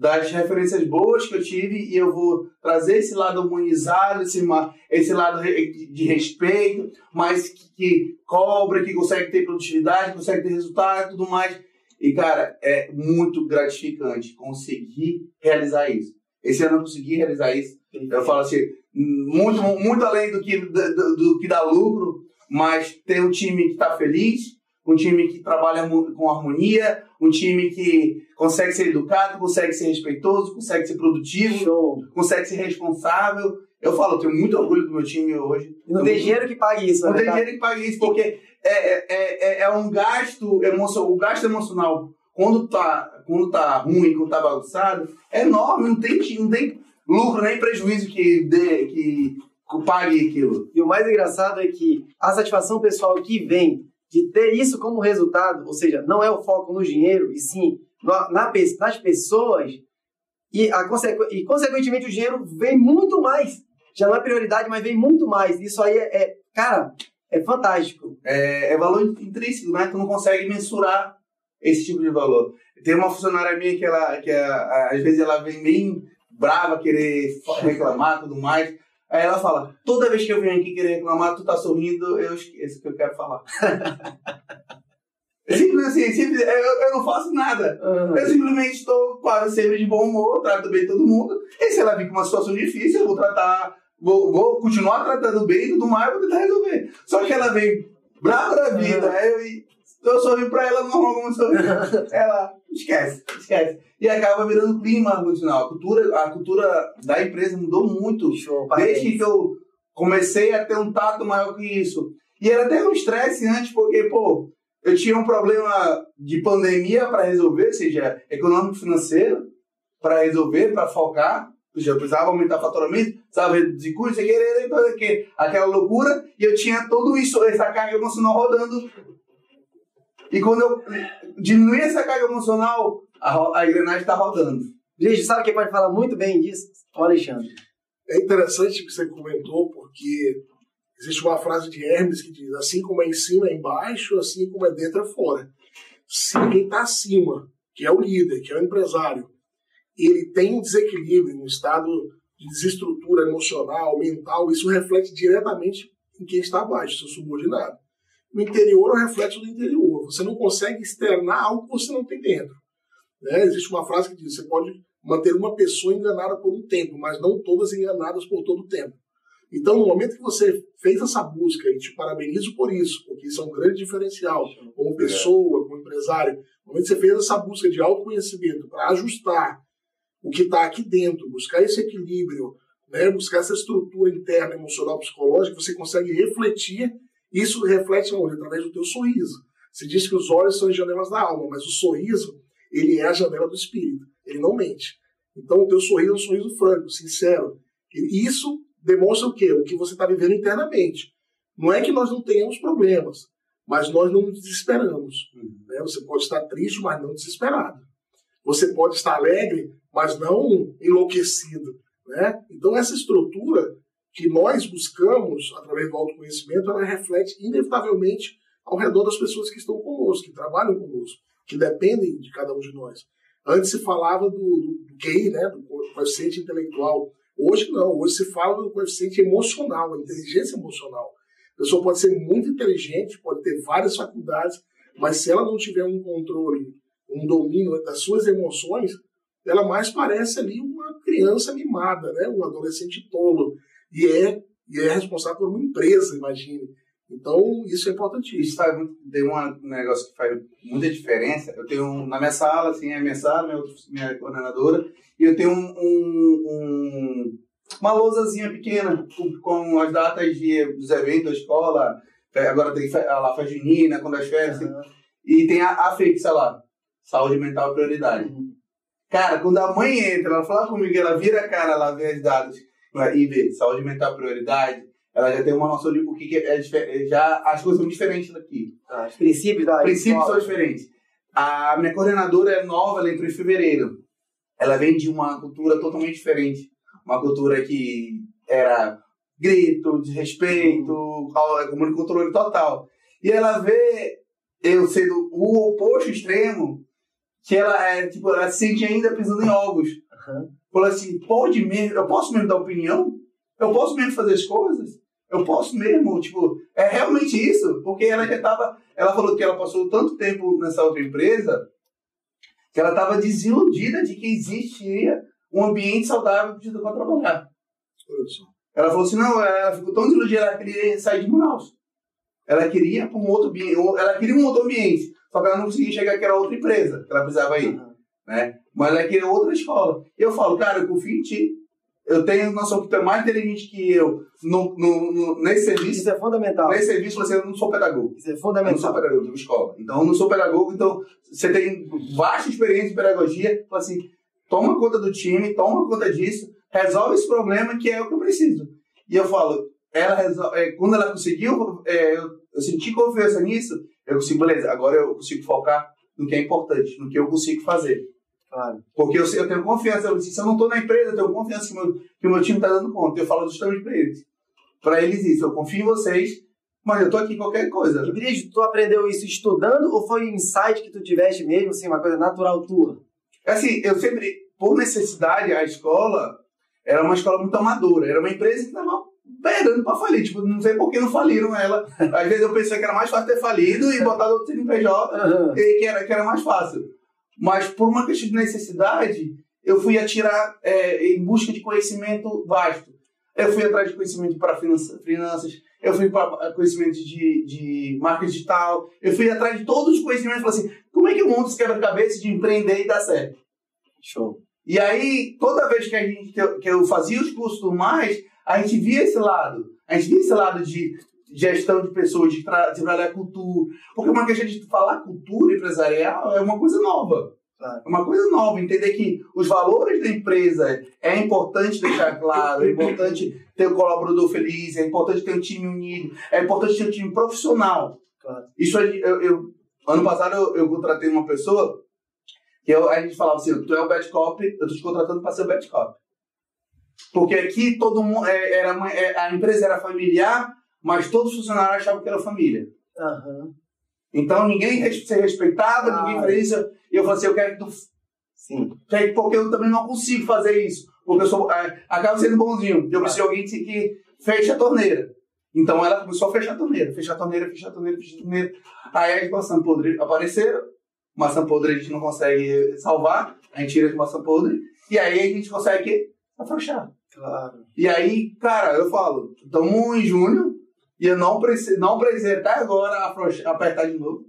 das referências boas que eu tive, e eu vou trazer esse lado humanizado, esse, esse lado de respeito, mas que, que cobra, que consegue ter produtividade, consegue ter resultado e tudo mais. E, cara, é muito gratificante conseguir realizar isso. Esse ano eu consegui realizar isso. Eu falo assim, muito, muito além do que, do, do- que dá lucro, mas ter um time que está feliz, um time que trabalha com harmonia, um time que consegue ser educado, consegue ser respeitoso, consegue ser produtivo, Show. consegue ser responsável. Eu falo, eu tenho muito orgulho do meu time hoje. E não tem dinheiro que pague isso, Não né? tem cara? dinheiro que pague isso, porque é, é, é, é um gasto emocional, o gasto emocional, quando tá, quando tá ruim, quando tá bagunçado, é enorme, não tem, não tem lucro nem prejuízo que, dê, que pague aquilo. E o mais engraçado é que a satisfação pessoal que vem de ter isso como resultado, ou seja, não é o foco no dinheiro, e sim na, na nas pessoas, e, a e consequentemente o dinheiro vem muito mais. Já não é prioridade, mas vem muito mais. Isso aí é, é- cara, é fantástico. É, é valor intrínseco, né? Tu não consegue mensurar esse tipo de valor. Tem uma funcionária minha que ela, que a- às vezes ela vem bem brava, querer reclamar tudo mais. Aí ela fala, toda vez que eu venho aqui querer reclamar, tu tá sorrindo, eu esqueço o que eu quero falar. Simples assim, simples, eu, eu não faço nada. Eu simplesmente estou quase sempre de bom humor, trato bem todo mundo. E se ela vir com uma situação difícil, eu vou tratar, vou, vou continuar tratando bem e tudo mais, vou tentar resolver. Só que ela vem brava da vida, aí eu, eu sorri pra ela normal como eu sorri. Ela esquece, esquece. E acaba virando clima emocional. A cultura, a cultura da empresa mudou muito. Show, Desde que eu comecei a ter um tato maior que isso. E era até um estresse antes, porque, pô, eu tinha um problema de pandemia para resolver, seja econômico financeiro, para resolver, para focar. Ou seja, eu precisava aumentar o faturamento, precisava reduzir custos, sei que, então, que, aquela loucura. E eu tinha tudo isso, essa carga emocional rodando. E quando eu diminuí essa carga emocional, a, a engrenagem está rodando. Gente, sabe quem pode falar muito bem disso? O Alexandre. É interessante o que você comentou, porque existe uma frase de Hermes que diz: assim como é em cima é embaixo, assim como é dentro é fora. Se quem está acima, que é o líder, que é o empresário, ele tem um desequilíbrio, um estado de desestrutura emocional, mental, isso reflete diretamente em quem está abaixo, seu subordinado. No interior é o reflexo do interior. Você não consegue externar algo que você não tem dentro. Né? Existe uma frase que diz: você pode manter uma pessoa enganada por um tempo, mas não todas enganadas por todo o tempo. Então, no momento que você fez essa busca, e te parabenizo por isso, porque isso é um grande diferencial, como pessoa, como empresário, no momento que você fez essa busca de autoconhecimento para ajustar o que está aqui dentro, buscar esse equilíbrio, né, buscar essa estrutura interna, emocional, psicológica, você consegue refletir, isso reflete onde? Através do teu sorriso. Você diz que os olhos são as janelas da alma, mas o sorriso, ele é a janela do espírito, ele não mente. Então, o teu sorriso é um sorriso franco, sincero. E isso demonstra o quê? O que você está vivendo internamente. Não é que nós não tenhamos problemas, mas nós não nos desesperamos. Uhum. Né? Você pode estar triste, mas não desesperado. Você pode estar alegre, mas não enlouquecido. Né? Então, essa estrutura que nós buscamos através do autoconhecimento, ela reflete inevitavelmente ao redor das pessoas que estão conosco, que trabalham conosco, que dependem de cada um de nós. Antes se falava do, do, do QI, né, do coeficiente intelectual. Hoje não, hoje se fala do coeficiente emocional, a inteligência emocional. A pessoa pode ser muito inteligente, pode ter várias faculdades, mas se ela não tiver um controle, um domínio das suas emoções, ela mais parece ali uma criança mimada, né? um adolescente tolo. E é, e é responsável por uma empresa, imagine. Então, isso é importantíssimo. Isso faz muito, tem um negócio que faz muita diferença. Eu tenho um, na minha sala, assim, é a minha sala, minha, minha coordenadora, e eu tenho um, um, um uma lousazinha pequena com, com, as datas de, dos eventos da escola. Agora tem a lá faz junina, quando as férias. Uhum. E tem a, a fixa lá. Saúde mental prioridade. Uhum. Cara, quando a mãe entra, ela fala comigo, ela vira a cara, ela vê as datas e vê saúde mental prioridade, ela já tem uma noção de o que, é, é já as coisas são diferentes daqui. Ah, os princípios da princípios são diferentes. A minha coordenadora é nova, ela entrou em fevereiro. Ela vem de uma cultura totalmente diferente, uma cultura que era grito, desrespeito, comando controle total. E ela vê eu sendo o oposto extremo, que ela é tipo, ela se sente ainda pisando em ovos. Uhum. Falou assim, pode mesmo, eu posso mesmo dar opinião? Eu posso mesmo fazer as coisas? Eu posso mesmo, tipo, é realmente isso? Porque ela já estava, ela falou que ela passou tanto tempo nessa outra empresa que ela estava desiludida de que existia um ambiente saudável para trabalhar. Ela falou assim, não, ela ficou tão desiludida, ela queria sair de Manaus. Ela queria um outro ambiente, ela queria um outro ambiente, só que ela não conseguia chegar que era outra empresa que ela precisava ir, né? Mas ela queria outra escola. Eu falo, cara, eu confio em ti eu tenho noção que tu é mais inteligente que eu no, no, no, nesse serviço. Isso é fundamental. Nesse serviço você não sou pedagogo. Isso é fundamental. Eu não sou pedagogo, eu escola. Então eu não sou pedagogo, então você tem vasta experiência em pedagogia, então assim, toma conta do time, toma conta disso, resolve esse problema que é o que eu preciso. E eu falo, ela resolve, é, quando ela conseguiu, é, eu, eu senti confiança nisso, eu consigo, beleza, agora eu consigo focar no que é importante, no que eu consigo fazer. Claro. Porque eu, eu tenho confiança. Eu, se eu não estou na empresa, eu tenho confiança que, meu, que o meu time está dando conta. Eu falo justamente para eles. Para eles isso. Eu confio em vocês, mas eu estou aqui em qualquer coisa. E Brígido, tu aprendeu isso estudando ou foi um insight que tu tiveste mesmo, assim, uma coisa natural tua? Assim, eu sempre, por necessidade, a escola era uma escola muito amadora. Era uma empresa que estava beirando para falir. Tipo, não sei por que não faliram ela. Às vezes eu pensei que era mais fácil ter falido e botar outro CNPJ, uhum. e que era, que era mais fácil. Mas por uma questão de necessidade, eu fui atirar é, em busca de conhecimento vasto. Eu fui atrás de conhecimento para finanças, eu fui para conhecimento de, de marca digital, eu fui atrás de todos os conhecimentos falei assim, como é que eu monto esse quebra-cabeça de empreender e dar certo? Show. E aí, toda vez que, a gente, que, eu, que eu fazia os cursos do mais, a gente via esse lado. A gente via esse lado de gestão de pessoas, de, tra de trabalhar cultura. Porque uma questão de falar cultura empresarial é uma coisa nova. É uma coisa nova, entender que os valores da empresa é importante deixar claro, é importante ter um colaborador feliz, é importante ter um time unido, é importante ter um time profissional. Claro. Isso eu, eu, ano passado eu, eu contratei uma pessoa Que eu, a gente falava assim, tu é o bad cop, eu tô te contratando para ser o bad cop. Porque aqui todo mundo, é, era, é, a empresa era familiar, mas todos os funcionários achavam que era família. Aham. Então ninguém se respeitava, Ah. ninguém fazia isso. E eu falei assim, eu quero que tu Sim. Porque eu também não consigo fazer isso. Porque eu sou, é, acabo sendo bonzinho. Eu preciso de alguém que, feche a torneira. Então ela começou a fechar a torneira, fechar a torneira, fechar a torneira, fechar a torneira. Aí as maçãs podres apareceram. Maçã podre a gente não consegue salvar. A gente tira as maçãs podres. E aí a gente consegue afrouxar. Claro. E aí, cara, eu falo, estamos em junho e eu não precisei, não precisei até agora afrouxar- apertar de novo.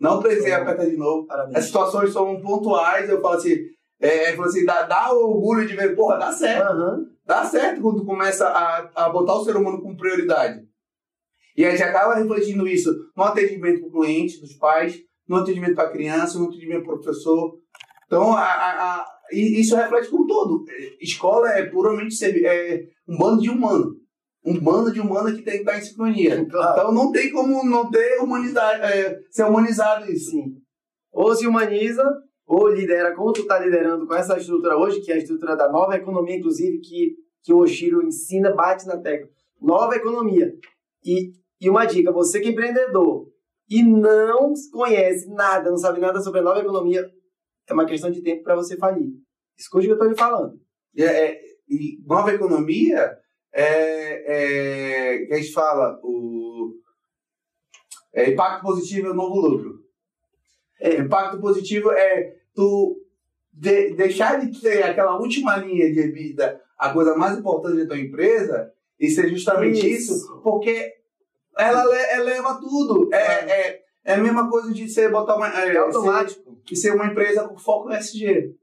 Não precisei apertar de novo. As Parabéns. situações são pontuais, eu falo assim, é, eu falo assim dá, dá orgulho de ver, porra, dá certo. Aham. Dá certo quando tu começa a, a botar o ser humano como prioridade. E a gente acaba refletindo isso no atendimento para o cliente, dos pais, no atendimento para a criança, no atendimento para o professor. Então, a, a- a- isso reflete como um todo. Escola é puramente é um bando de humano. Um bando de humano que tem que estar em sincronia. Claro. Então, não tem como não ter humanidade, é, ser humanizado isso. Sim. Ou se humaniza, ou lidera como tu tá liderando com essa estrutura hoje, que é a estrutura da nova economia, inclusive, que, que o Oshiro ensina, bate na tecla. Nova economia. E, e uma dica, você que é empreendedor e não conhece nada, não sabe nada sobre a nova economia, é uma questão de tempo para você falir. Escute o que eu estou lhe falando. E, é- e nova economia é, é que a gente fala o é, impacto positivo é o novo lucro. É, impacto positivo é tu de- deixar de ter aquela última linha de vida, a coisa mais importante da tua empresa, e ser justamente isso, Isso. porque ela le- eleva tudo. É, é, é a mesma coisa de você botar uma. É, É automático. e ser uma empresa com foco no SG.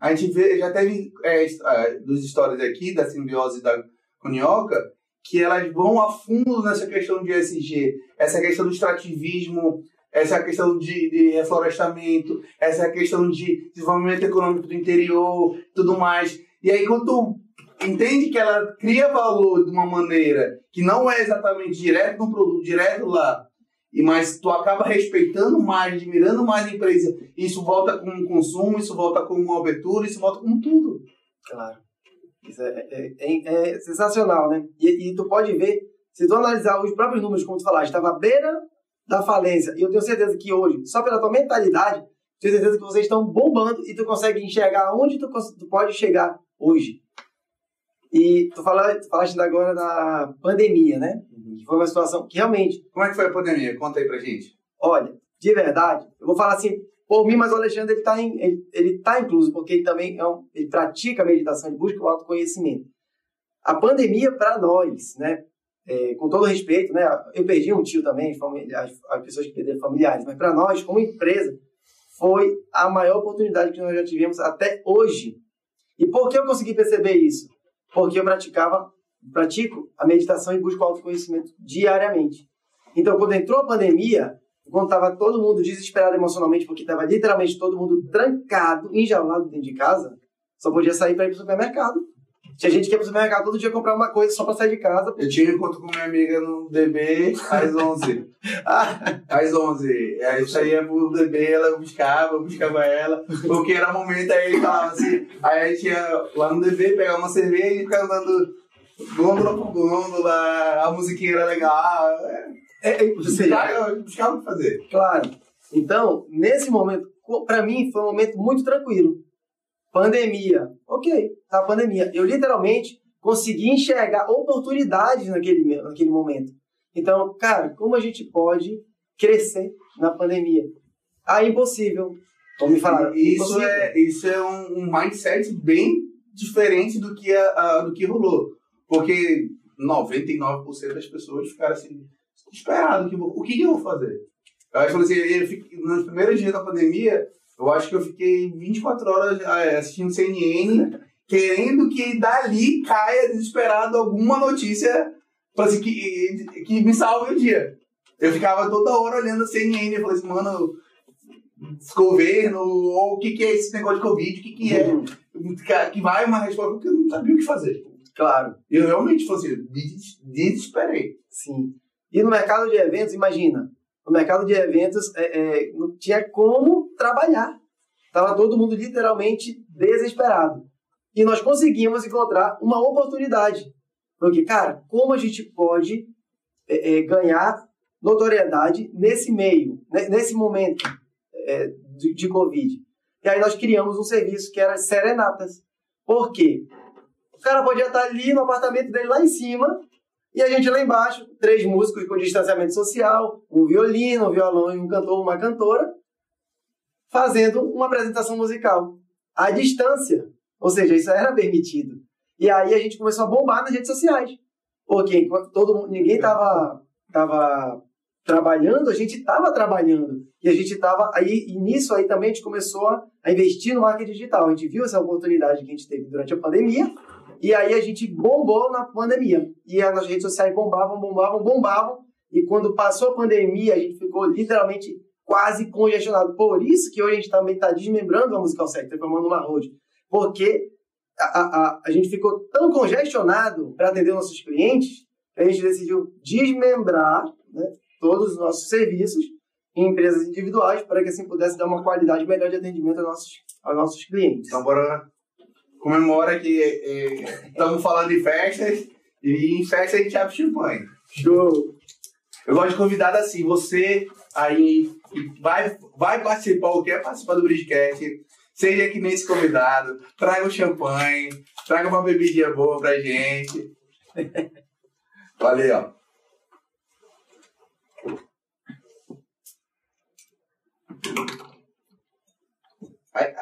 A gente vê, já teve é, é, duas histórias aqui da simbiose da Conioca, que elas vão a fundo nessa questão de SG, essa questão do extrativismo, essa questão de, de reflorestamento, essa questão de desenvolvimento econômico do interior, tudo mais. E aí, quando tu entende que ela cria valor de uma maneira que não é exatamente direto no produto, direto lá, e mas tu acaba respeitando mais, admirando mais a empresa, isso volta com o consumo, isso volta com uma abertura, isso volta com tudo. Claro. Isso é, é- é- é sensacional, né? E, e tu pode ver, se tu analisar os próprios números, como tu falaste, estava à beira da falência. E eu tenho certeza que hoje, só pela tua mentalidade, tenho certeza que vocês estão bombando e tu consegue enxergar onde tu, tu pode chegar hoje. E tu, fala, tu falaste agora da pandemia, né? Que foi uma situação que realmente, Como é que foi a pandemia? Conta aí pra gente. olha, de verdade, eu vou falar assim, por mim, mas o Alexandre ele tá, em, ele, ele tá incluso, porque ele também é um, ele pratica a meditação e busca o autoconhecimento. A pandemia, para nós, né, é, com todo respeito, né, eu perdi um tio também, as, as pessoas que perderam familiares, mas para nós, como empresa, foi a maior oportunidade que nós já tivemos até hoje. E por que eu consegui perceber isso? Porque eu praticava, pratico a meditação e busco o autoconhecimento diariamente. Então, quando entrou a pandemia, quando estava todo mundo desesperado emocionalmente, porque estava literalmente todo mundo trancado, enjaulado dentro de casa, só podia sair para ir para o supermercado. Tinha gente que ia para o supermercado todo dia comprar uma coisa só para sair de casa. Eu tive um encontro com minha amiga no DB às 11. Ah, às 11. Aí eu saía pro DB, ela buscava, eu buscava ela. Porque era momento aí ele falava assim. Aí a gente ia lá no DB, pegar uma cerveja e ficar andando gôndola por gôndola, a musiquinha era legal. É, é, é, seja, buscava, eu buscava o que fazer. Claro. Então, nesse momento, para mim, foi um momento muito tranquilo. Pandemia. Ok, tá pandemia. Eu literalmente consegui enxergar oportunidades naquele, naquele momento. Então, cara, como a gente pode crescer na pandemia? Ah, impossível. Vamos me falar. Isso impossível. é, isso é um, um mindset bem diferente do que, a, a- do que rolou. Porque 99% das pessoas ficaram assim, desesperadas. que eu O que, que eu vou fazer? Eu acho que assim, eu fiquei- nos primeiros dias da pandemia, eu acho que eu fiquei 24 horas eh, assistindo CNN, querendo que dali caia desesperado alguma notícia pra, assim, que, que me salve o dia. Eu ficava toda hora olhando a CNN e falei assim, mano, governo, ou o que, que é esse negócio de Covid, o que, que é, Uhum. que vai uma resposta, porque eu não sabia o que fazer. Claro, Eu realmente falei assim, me des- desesperei. sim. E no mercado de eventos, imagina, no mercado de eventos é, é, não tinha como trabalhar. Tava todo mundo literalmente desesperado. E nós conseguimos encontrar uma oportunidade. Porque, cara, como a gente pode é, é, ganhar notoriedade nesse meio, nesse momento é, de, de Covid? E aí nós criamos um serviço que era serenatas. Por quê? O cara podia estar ali no apartamento dele lá em cima e a gente lá embaixo, três músicos com distanciamento social, um violino, um violão e um cantor, uma cantora, fazendo uma apresentação musical à distância. Ou seja, isso era permitido. E aí a gente começou a bombar nas redes sociais. Porque todo mundo, ninguém estava tava trabalhando, a gente estava trabalhando. E a gente estava aí, e nisso aí também a gente começou a investir no marketing digital. A gente viu essa oportunidade que a gente teve durante a pandemia, e aí a gente bombou na pandemia. E as redes sociais bombavam, bombavam, bombavam. E quando passou a pandemia, a gente ficou literalmente quase congestionado. Por isso que hoje a gente também está desmembrando a Musical Sector, formando uma road. Porque a, a, a gente ficou tão congestionado para atender nossos clientes, que a gente decidiu desmembrar né, todos os nossos serviços em empresas individuais para que assim pudesse dar uma qualidade melhor de atendimento aos nossos, aos nossos clientes. Então, bora comemora que estamos é, falando de festas e em festa a gente abre champanhe. Show! Eu gosto de convidado assim, você aí vai, vai participar ou quer participar do Bridgecast, seja que nem esse convidado, traga um champanhe, traga uma bebidinha boa pra gente. Valeu! Ai,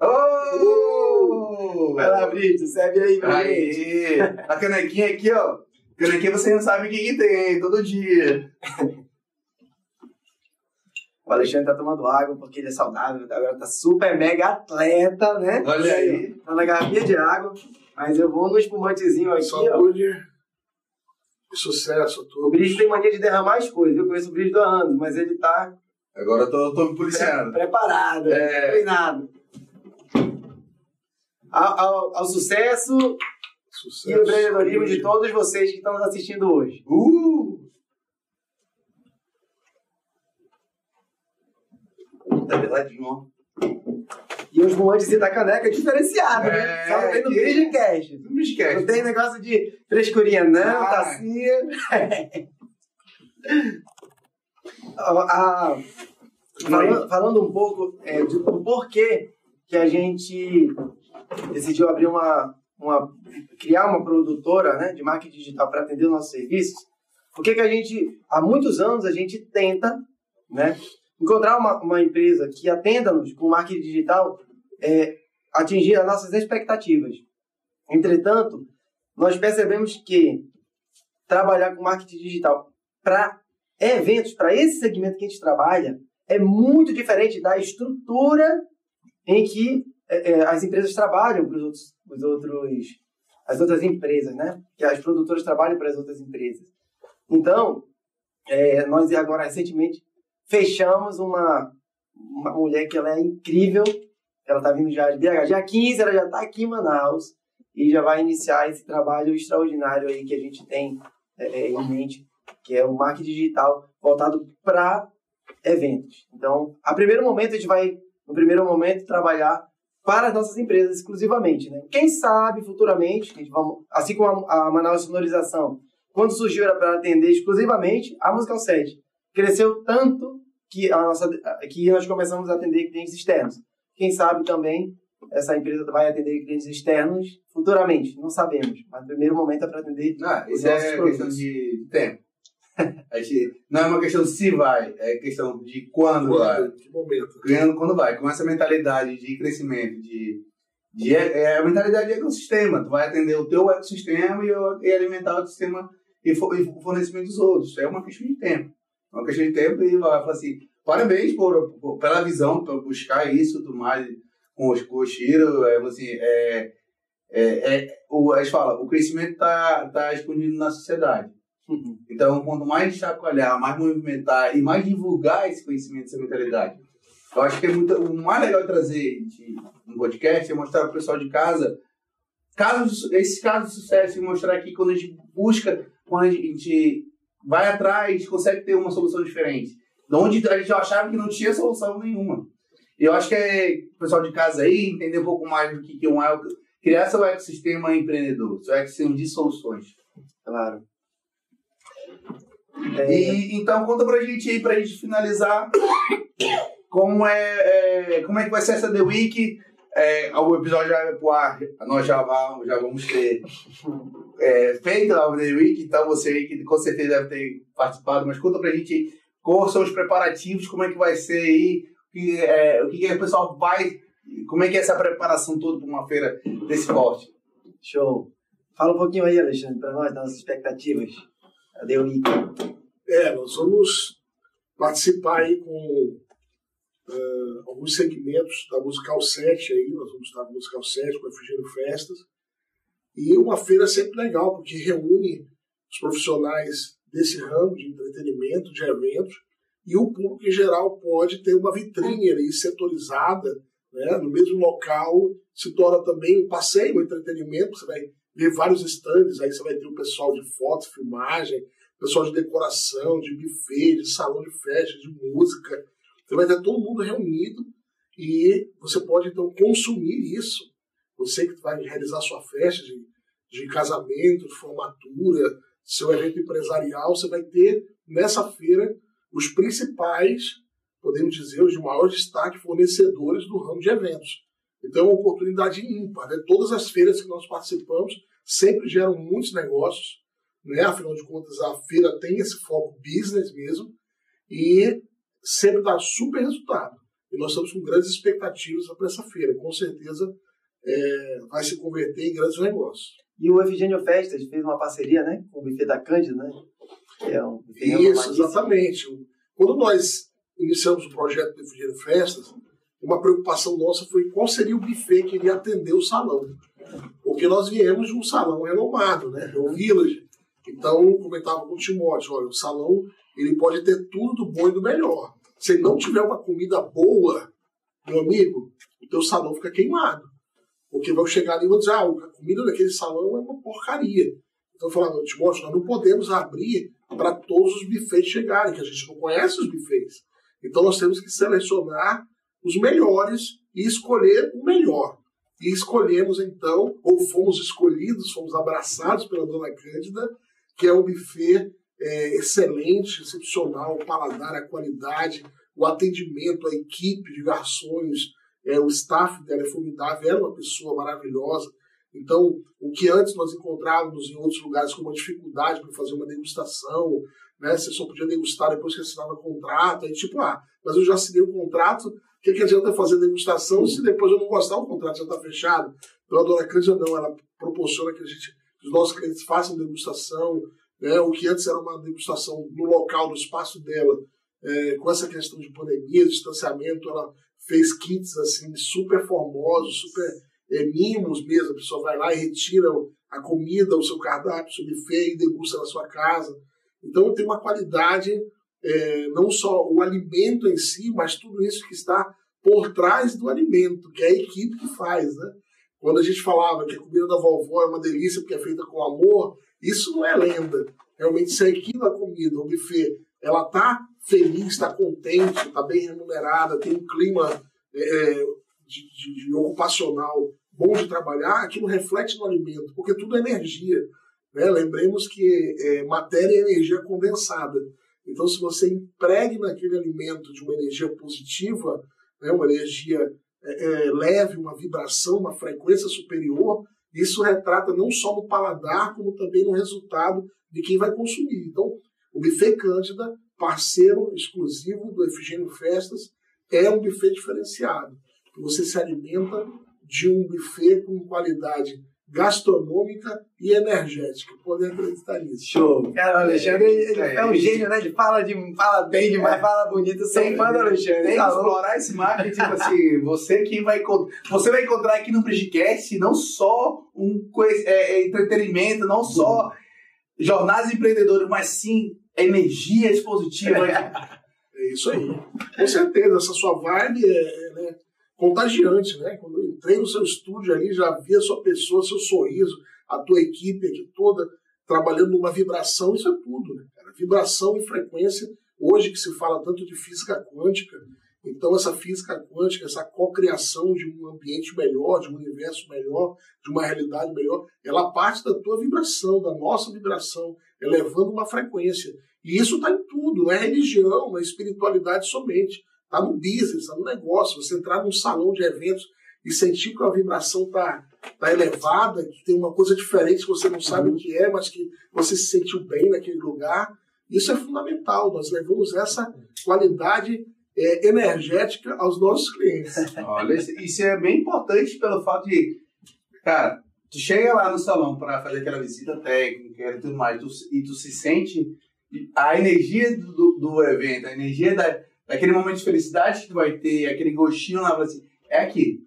Oh! Vai lá, Brito, serve aí gente. A canequinha aqui, ó. Canequinha você não sabe o que, que tem, todo dia. O Alexandre tá tomando água porque ele é saudável, agora tá super mega atleta, né? Olha aí. Tá na garrafinha de água, mas eu vou no espumantezinho aqui, Saúde. ó. E sucesso, tudo. O Brito tem mania de derramar as coisas, eu conheço o Brito há anos, mas ele tá... Agora eu tô, tô me policiando. Preparado, é... treinado ao, ao, ao sucesso, sucesso, e o empreendedorismo de todos vocês que estão nos assistindo hoje. Uh! Tá pesadinho, ó. E os moantes da caneca é diferenciado, né? é, né? Só tem no Bridgecast. No Bridgecast. Não tem negócio de frescurinha, não, ah. tacinha. ah, falando, falando, um pouco é, do porquê que a gente decidiu abrir uma, uma criar uma produtora né, de marketing digital para atender os nossos serviços, o que, que a gente, há muitos anos, a gente tenta né, encontrar uma, uma empresa que atenda-nos com marketing digital é, atingir as nossas expectativas. Entretanto, nós percebemos que trabalhar com marketing digital para eventos, para esse segmento que a gente trabalha, é muito diferente da estrutura em que é, é, as empresas trabalham para os outros, os outros, as outras empresas, né? Que as produtoras trabalham para as outras empresas. Então, é, nós agora recentemente fechamos uma, uma mulher que ela é incrível, ela está vindo já de BH, dia 15 ela já está aqui em Manaus e já vai iniciar esse trabalho extraordinário aí que a gente tem é, é em mente, que é o marketing digital voltado para eventos. Então, a primeiro momento a gente vai, no primeiro momento, trabalhar para as nossas empresas exclusivamente. Né? Quem sabe futuramente, assim como a, Manaus Sonorização, quando surgiu era para atender exclusivamente a Musical 7. Cresceu tanto que, a nossa, que nós começamos a atender clientes externos. Quem sabe também essa empresa vai atender clientes externos futuramente, não sabemos. Mas no primeiro momento é para atender não, os isso nossos é produtos. questão de tempo. não é uma questão de se vai, é questão de quando, quando vai. Que momento. Quando, quando vai. Com essa mentalidade de crescimento, de, de é, é a mentalidade de ecossistema. Tu vai atender o teu ecossistema e, e alimentar o sistema e, for, e o fornecimento dos outros. É uma questão de tempo. É uma questão de tempo e vai falar assim, parabéns por, por, pela visão, por buscar isso tudo mais com, com o Shiro. É, assim, é, é, é, o, a gente fala, o crescimento está tá expandindo na sociedade. Então, quanto mais chacoalhar, mais movimentar e mais divulgar esse conhecimento, essa mentalidade, eu acho que é muito, o mais legal trazer de, um podcast é mostrar para o pessoal de casa casos, esses casos de sucesso e mostrar aqui quando a gente busca, quando a gente vai atrás, consegue ter uma solução diferente. De onde a gente achava que não tinha solução nenhuma. Eu acho que é o pessoal de casa aí entender um pouco mais do que, que é um criar seu ecossistema empreendedor, seu ecossistema de soluções. Claro. É... E, então conta pra gente aí, pra gente finalizar, como é, é, como é que vai ser essa The Week. É, o episódio já vai pro ar, nós já vamos, já vamos ter é, feito o The Week, então você aí que com certeza deve ter participado, mas conta pra gente aí quais são os preparativos, como é que vai ser aí, que, é, o que, que o pessoal vai, como é que é essa preparação toda para uma feira desse porte. Show. Fala um pouquinho aí, Alexandre, para nós, das nossas expectativas. Cadê o? É, nós vamos participar aí com uh, alguns segmentos da Musical 7 aí, nós vamos estar no Musical 7 com a Efigênio Festas. E uma feira sempre legal, porque reúne os profissionais desse ramo de entretenimento, de eventos, e o público em geral pode ter uma vitrine ali setorizada, né, no mesmo local, se torna também um passeio, um entretenimento, você vai ver vários estandes, aí você vai ter o pessoal de foto, filmagem, pessoal de decoração, de buffet, de salão de festa, de música, você vai ter todo mundo reunido e você pode então consumir isso. Você que vai realizar sua festa de, de casamento, de formatura, seu evento empresarial, você vai ter nessa feira os principais, podemos dizer, os de maior destaque fornecedores do ramo de eventos. Então é uma oportunidade ímpar. Né? Todas as feiras que nós participamos sempre geram muitos negócios. Né? Afinal de contas, a feira tem esse foco business mesmo. E sempre dá super resultado. E nós estamos com grandes expectativas para essa feira. Com certeza é, vai se converter em grandes negócios. E o Efigênio Festas fez uma parceria né, com o buffet da Cândida, né? É um Isso, exatamente. Quando nós iniciamos o projeto do Efigênio Festas, uma preocupação nossa foi qual seria o buffet que iria atender o salão. Porque nós viemos de um salão renomado, né? O Village. Então, comentava com o Timóteo, olha, o salão ele pode ter tudo do bom e do melhor. Se não tiver uma comida boa, meu amigo, o teu salão fica queimado. Porque vão chegar ali e vão dizer, ah, a comida daquele salão é uma porcaria. Então falava, Timóteo, nós não podemos abrir para todos os bufês chegarem, que a gente não conhece os bufês. Então nós temos que selecionar os melhores e escolher o melhor. E escolhemos então, ou fomos escolhidos, fomos abraçados pela dona Cândida, que é o buffet é, excelente, excepcional, o paladar, a qualidade, o atendimento, a equipe de garçons, é, o staff dela é formidável, era uma pessoa maravilhosa. Então, o que antes nós encontrávamos em outros lugares com uma dificuldade para fazer uma degustação, né? Você só podia degustar depois que assinava o contrato, aí tipo, ah, mas eu já assinei o contrato, que, que adianta fazer degustação se depois eu não gostar, o contrato já está fechado? Então a dona Cândida não, ela proporciona que a gente, que os nossos clientes façam degustação, né, o que antes era uma degustação no local, no espaço dela, é, com essa questão de pandemia, distanciamento, ela fez kits assim super formosos, super é, mimos mesmo. A pessoa vai lá e retira a comida, o seu cardápio, o seu buffet e degusta na sua casa. Então tem uma qualidade, é, não só o alimento em si, mas tudo isso que está por trás do alimento, que é a equipe que faz, né? Quando a gente falava que a comida da vovó é uma delícia porque é feita com amor, isso não é lenda. Realmente, se a equipe da comida, o buffet, ela está feliz, está contente, está bem remunerada, tem um clima é, é, de, de, de, ocupacional bom de trabalhar, aquilo reflete no alimento, porque tudo é energia. Né? Lembremos que é, matéria é energia condensada. Então, se você empregue naquele alimento de uma energia positiva, né, uma energia é, é, leve, uma vibração, uma frequência superior, isso retrata não só no paladar, como também no resultado de quem vai consumir. Então, o Buffet Cândida, parceiro exclusivo do Efigênio Festas, é um buffet diferenciado. Você se alimenta de um buffet com qualidade gastronômica e energética. Podem acreditar nisso. Show. Cara, o Alexandre ele é, é um gênio, né? De fala, de, fala bem demais, é. fala bonito. Sou fã do Alexandre. Tem que explorar esse marketing, tipo assim, você quem vai você vai encontrar aqui no Bridgecast não só um é, é, entretenimento, não só jornadas empreendedoras, mas sim energias positivas. É isso aí. Com certeza, essa sua vibe é, né, contagiante, né? Quando eu entrei no seu estúdio ali, já vi a sua pessoa, seu sorriso, a tua equipe aqui toda trabalhando numa vibração, isso é tudo, né, cara? Vibração e frequência, hoje que se fala tanto de física quântica, Então, essa física quântica, essa cocriação de um ambiente melhor, de um universo melhor, de uma realidade melhor, ela parte da tua vibração, da nossa vibração, elevando uma frequência. E isso está em tudo, não é religião, não é espiritualidade somente. Está no business, está no negócio. Você entrar num salão de eventos e sentir que a vibração está tá elevada, que tem uma coisa diferente que você não sabe uhum. o que é, mas que você se sentiu bem naquele lugar. Isso é fundamental. Nós levamos essa qualidade é, energética aos nossos clientes. Olha, isso é bem importante pelo fato de, cara, tu chega lá no salão para fazer aquela visita técnica e tudo mais, tu, e tu se sente a energia do, do evento, a energia da, daquele momento de felicidade que tu vai ter, aquele gostinho lá, assim, é aqui.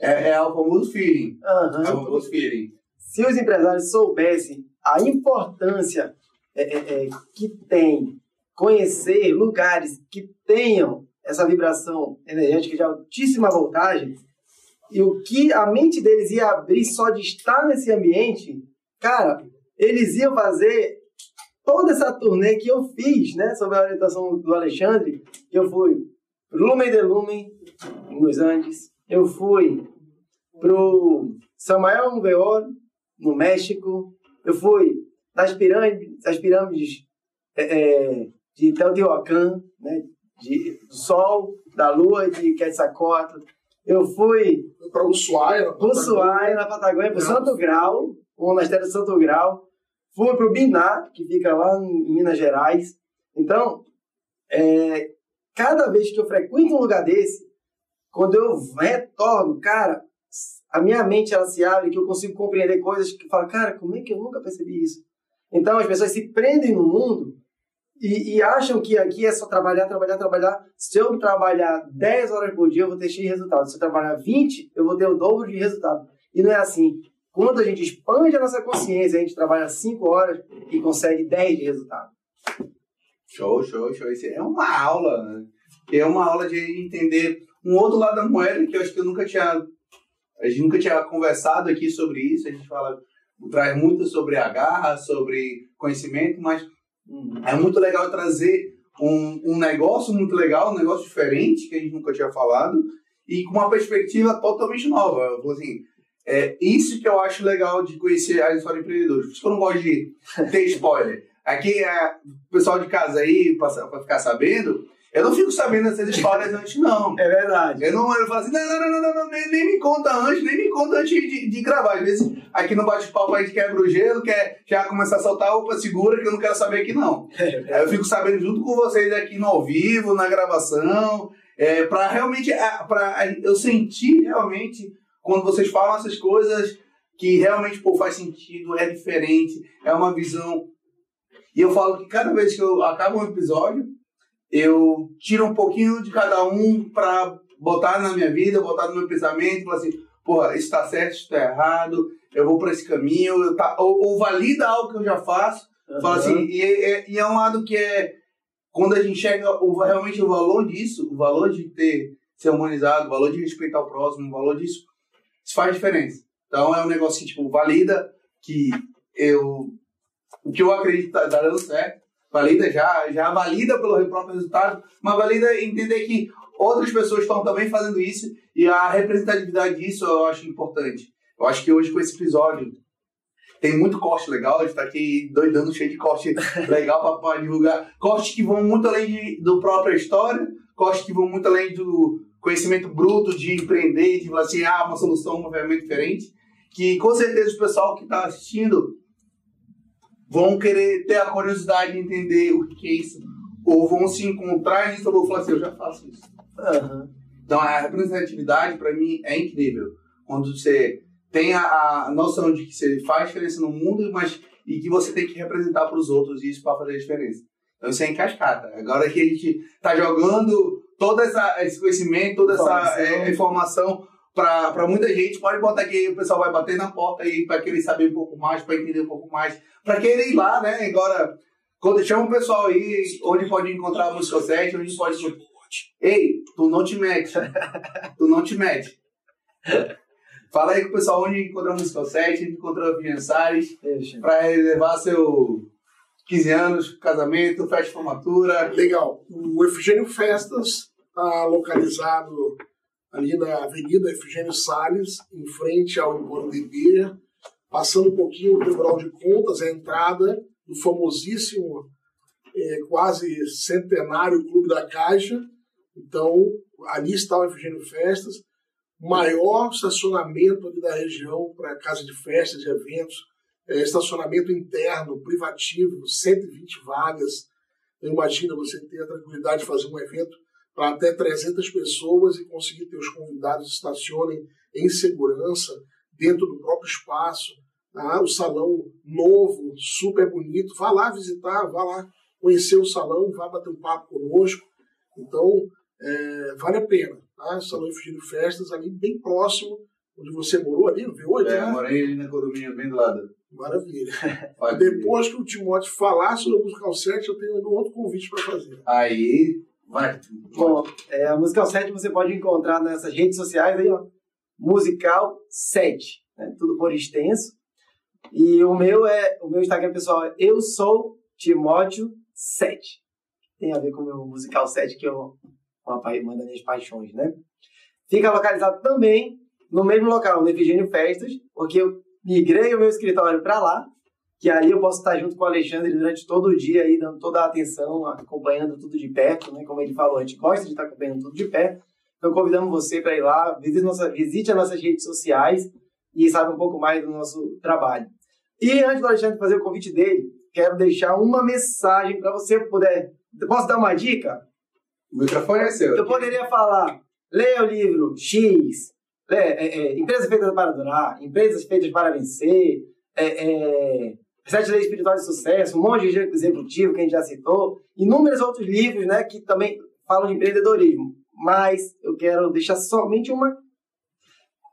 É, é o famoso feeling. Uhum. É o famoso feeling. Se os empresários soubessem a importância é, é, é que tem conhecer lugares que tenham essa vibração energética de altíssima voltagem e o que a mente deles ia abrir só de estar nesse ambiente, cara, eles iam fazer toda essa turnê que eu fiz, né, sob a orientação do Alexandre. Eu fui Lumen de Lumen, nos Andes. Eu fui pro Samael Unveor, no México. Eu fui nas pirâmides, as pirâmides é, é, de Teotihuacan, né? De, do Sol, da Lua, de Quetzalcoatl. Eu fui para Ushuaia, na Ushuaia, na Patagônia, para Santo Grau, o monastério de Santo Grau. Fui para o Biná, que fica lá em Minas Gerais. Então, é, cada vez que eu frequento um lugar desse, quando eu retorno, cara, a minha mente ela se abre que eu consigo compreender coisas que eu falo, cara, como é que eu nunca percebi isso? Então as pessoas se prendem no mundo e, e, acham que aqui é só trabalhar, trabalhar, trabalhar. Se eu trabalhar 10 horas por dia, eu vou ter X resultado. Se eu trabalhar 20, eu vou ter o dobro de resultado. E não é assim. Quando a gente expande a nossa consciência, a gente trabalha 5 horas e consegue 10 de resultado. Show, show, show. Isso é uma aula, né? É uma aula de entender um outro lado da moeda que eu acho que eu nunca tinha. A gente nunca tinha conversado aqui sobre isso. A gente fala, traz muito sobre a garra, sobre conhecimento, mas. É muito legal trazer um, um negócio muito legal, um negócio diferente que a gente nunca tinha falado e com uma perspectiva totalmente nova. Assim, é isso que eu acho legal de conhecer a história de empreendedores. Por isso que eu não gosto de ter spoiler. Aqui, é, o pessoal de casa aí, para ficar sabendo, eu não fico sabendo essas histórias antes, não. É verdade. Eu não eu falo assim, não, não, não, não, não nem, nem, me conta antes, nem me conta antes de, de gravar. Às vezes, aqui no bate-papo a gente quebra o gelo, quer já começar a soltar, opa, segura que eu não quero saber aqui, não. É Aí eu fico sabendo junto com vocês aqui no ao vivo, na gravação, é, para realmente, para eu sentir realmente, quando vocês falam essas coisas, que realmente, pô, faz sentido, é diferente, é uma visão. E eu falo que cada vez que eu acabo um episódio, eu tiro um pouquinho de cada um para botar na minha vida, botar no meu pensamento, falar assim, porra, isso está certo, isso está errado, eu vou por esse caminho, tá, ou, ou, valida algo que eu já faço, uhum. fala assim, e é, e é, um lado que é, quando a gente chega o, realmente o valor disso, o valor de ter, ser humanizado, o valor de respeitar o próximo, o valor disso, isso faz diferença. Então é um negócio que, tipo, valida que eu, o que eu acredito tá, tá dando certo, valida já, já valida pelo próprio resultado, mas valida entender que outras pessoas estão também fazendo isso e a representatividade disso eu acho importante. Eu acho que hoje com esse episódio tem muito corte legal, a gente tá aqui doidando cheio de corte legal para divulgar. Cortes que vão muito além de, do própria história, cortes que vão muito além do conhecimento bruto de empreender, de falar assim, ah, uma solução, um movimento diferente. Que com certeza o pessoal que está assistindo vão querer ter a curiosidade de entender o que é isso, ou vão se encontrar nisso, ou vão falar assim, eu já faço isso. Uhum. Então a representatividade para mim é incrível. Quando você tem a, a, noção de que você faz diferença no mundo, mas e que você tem que representar para os outros isso para fazer a diferença. Então isso é em cascata. Agora que a gente está jogando todo essa, esse conhecimento, toda essa é, informação para muita gente, pode botar que o pessoal vai bater na porta aí para querer saber um pouco mais, para entender um pouco mais, para querer ir lá, né? Agora, quando chama o pessoal aí, onde pode encontrar o Música 7, onde pode. Ei, tu não te mete. tu não te mete. Fala aí com o pessoal onde encontra o Música 7, onde encontra o Finançares, para levar seu 15 anos, casamento, festa de formatura. Legal. O Efigênio Festas está localizado ali na Avenida Efigênio Salles, em frente ao Empório DB, passando um pouquinho o Tribunal de Contas, a entrada do famosíssimo, é, quase centenário Clube da Caixa. Então, ali está o Efigênio Festas, maior estacionamento ali da região para casa de festas, de eventos, é, estacionamento interno, privativo, 120 vagas. Imagina você ter a tranquilidade de fazer um evento para até 300 pessoas e conseguir ter os convidados estacionem em segurança dentro do próprio espaço. Tá? O salão novo, super bonito. Vá lá visitar, vá lá conhecer o salão, vá bater um papo conosco. Então, é, vale a pena. Tá? O Salão Efigênio Festas, ali bem próximo, onde você morou ali no V8, É, né? morei ali na condomínio, bem do lado. Maravilha. Depois que o Timóteo falar sobre o Musical 7, eu tenho um outro convite para fazer. Aí, vai. Bom, é, a Musical 7 você pode encontrar nessas redes sociais aí, ó. Musical 7, né? tudo por extenso. E o meu é o meu Instagram pessoal é eu sou Timóteo 7. Tem a ver com o meu Musical 7, que pa- uma das minhas paixões, né? Fica localizado também no mesmo local, no Efigênio Festas, porque eu migrei o meu escritório para lá, que ali eu posso estar junto com o Alexandre durante todo o dia aí, dando toda a atenção, acompanhando tudo de perto, né? Como ele falou, a gente gosta de estar acompanhando tudo de perto. Então convidamos você para ir lá, visite, nossa, visite as nossas redes sociais e saiba um pouco mais do nosso trabalho. E antes do Alexandre fazer o convite dele, quero deixar uma mensagem para você puder. Posso dar uma dica? O microfone é seu. Eu poderia falar, leia o livro X, lê, é, é, Empresas Feitas para Durar, Empresas Feitas para Vencer, é, é, Sete Leis Espirituais de Sucesso, um monte de executivo que a gente já citou, inúmeros outros livros né, que também falam de empreendedorismo. Mas eu quero deixar somente uma,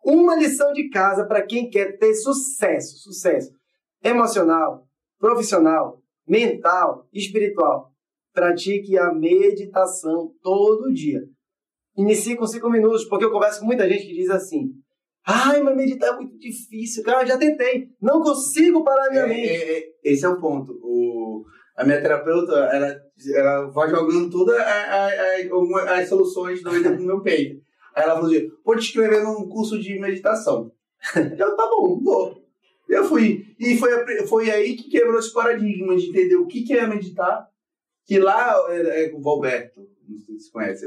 uma lição de casa para quem quer ter sucesso, sucesso emocional, profissional, mental, espiritual. Pratique a meditação todo dia. Inicie com cinco minutos, porque eu converso com muita gente que diz assim: Ai, mas meditar é muito difícil. Cara, já tentei. Não consigo parar a minha É, mente. é, é, esse é o ponto. O, a minha terapeuta, ela, ela vai jogando todas as soluções doidas no meu peito. Aí ela falou assim, vou te inscrever num curso de meditação. Eu, tá bom, vou. Eu fui. E foi, foi aí que quebrou esse paradigma de entender o que, que é meditar. Que lá é, é com o Valberto, não sei se você conhece.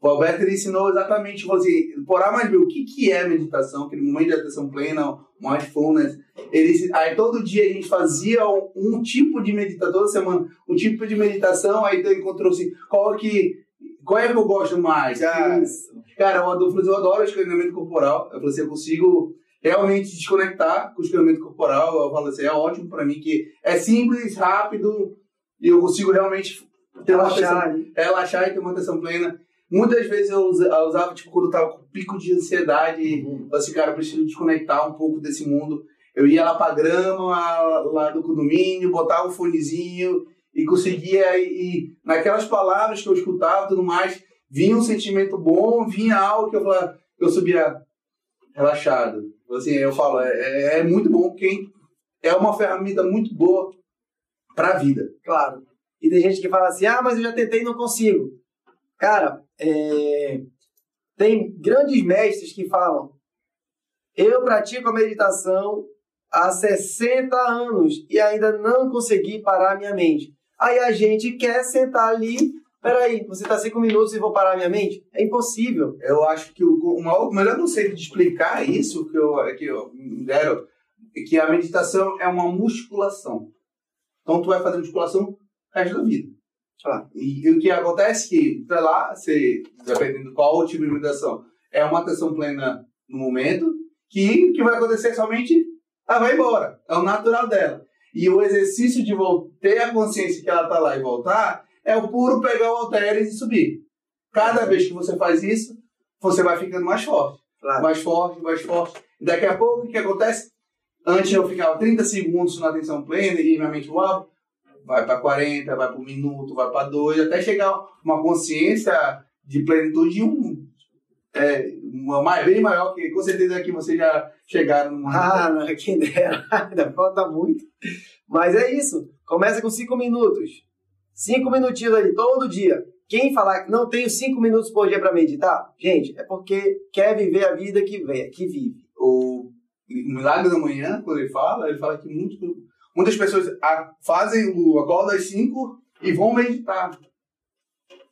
O Valberto ele ensinou exatamente, falou assim, por A mais B, o que, que é meditação, aquele momento de atenção plena, mindfulness. Ele, aí todo dia a gente fazia um, um tipo de meditação, toda semana, um tipo de meditação, aí então encontrou assim, qual que. Qual é que eu gosto mais? Isso. Cara, eu adoro, eu adoro escaneamento corporal. Eu falei assim, eu consigo realmente desconectar com o escaneamento corporal. Eu falo assim, é ótimo pra mim, que é simples, rápido, e eu consigo realmente ter uma atenção, Relaxar relaxar e ter uma atenção plena. Muitas vezes eu usa- eu usava, tipo, quando eu tava com pico de ansiedade, Uhum. assim, cara, eu preciso desconectar um pouco desse mundo. Eu ia lá pra grama, lá do condomínio, botava um fonezinho e conseguia, e, e naquelas palavras que eu escutava e tudo mais, vinha um sentimento bom, vinha algo que eu falava, eu subia relaxado. Assim, eu falo, é, é- é muito bom, quem é uma ferramenta muito boa pra vida. Claro. E tem gente que fala assim, ah, mas eu já tentei e não consigo. Cara, é, tem grandes mestres que falam, eu pratico a meditação há 60 anos e ainda não consegui parar minha mente. Aí a gente quer sentar ali, peraí, você está cinco minutos e vou parar minha mente? É impossível. Eu acho que o, o maior- melhor conceito de explicar isso que eu, que eu me deram é que a meditação é uma musculação. Então tu vai fazer musculação o resto da vida. E, e o que acontece é que, pra lá, você, dependendo qual o tipo de meditação, é uma atenção plena no momento, que o que vai acontecer é somente ela vai embora. É o natural dela. E o exercício de ter a consciência que ela tá lá e voltar é o puro pegar o halteres e subir. Cada vez que você faz isso, você vai ficando mais forte. Claro. Mais forte, mais forte. E daqui a pouco, o que acontece? Antes eu ficava 30 segundos na atenção plena e minha mente voava. Vai para 40, vai para um minuto, vai para dois, até chegar uma consciência de plenitude um, é, uma bem maior, que com certeza aqui vocês já chegaram numa. Ah, não, quem dera. Ainda falta muito. Mas é isso. Começa com cinco minutos. Cinco minutinhos ali, todo dia. quem falar que não tenho cinco minutos por dia para meditar, gente, é porque quer viver a vida que, vê, que vive. O Milagre da Manhã, quando ele fala, ele fala que muito, muitas pessoas fazem o acordo às cinco e vão meditar.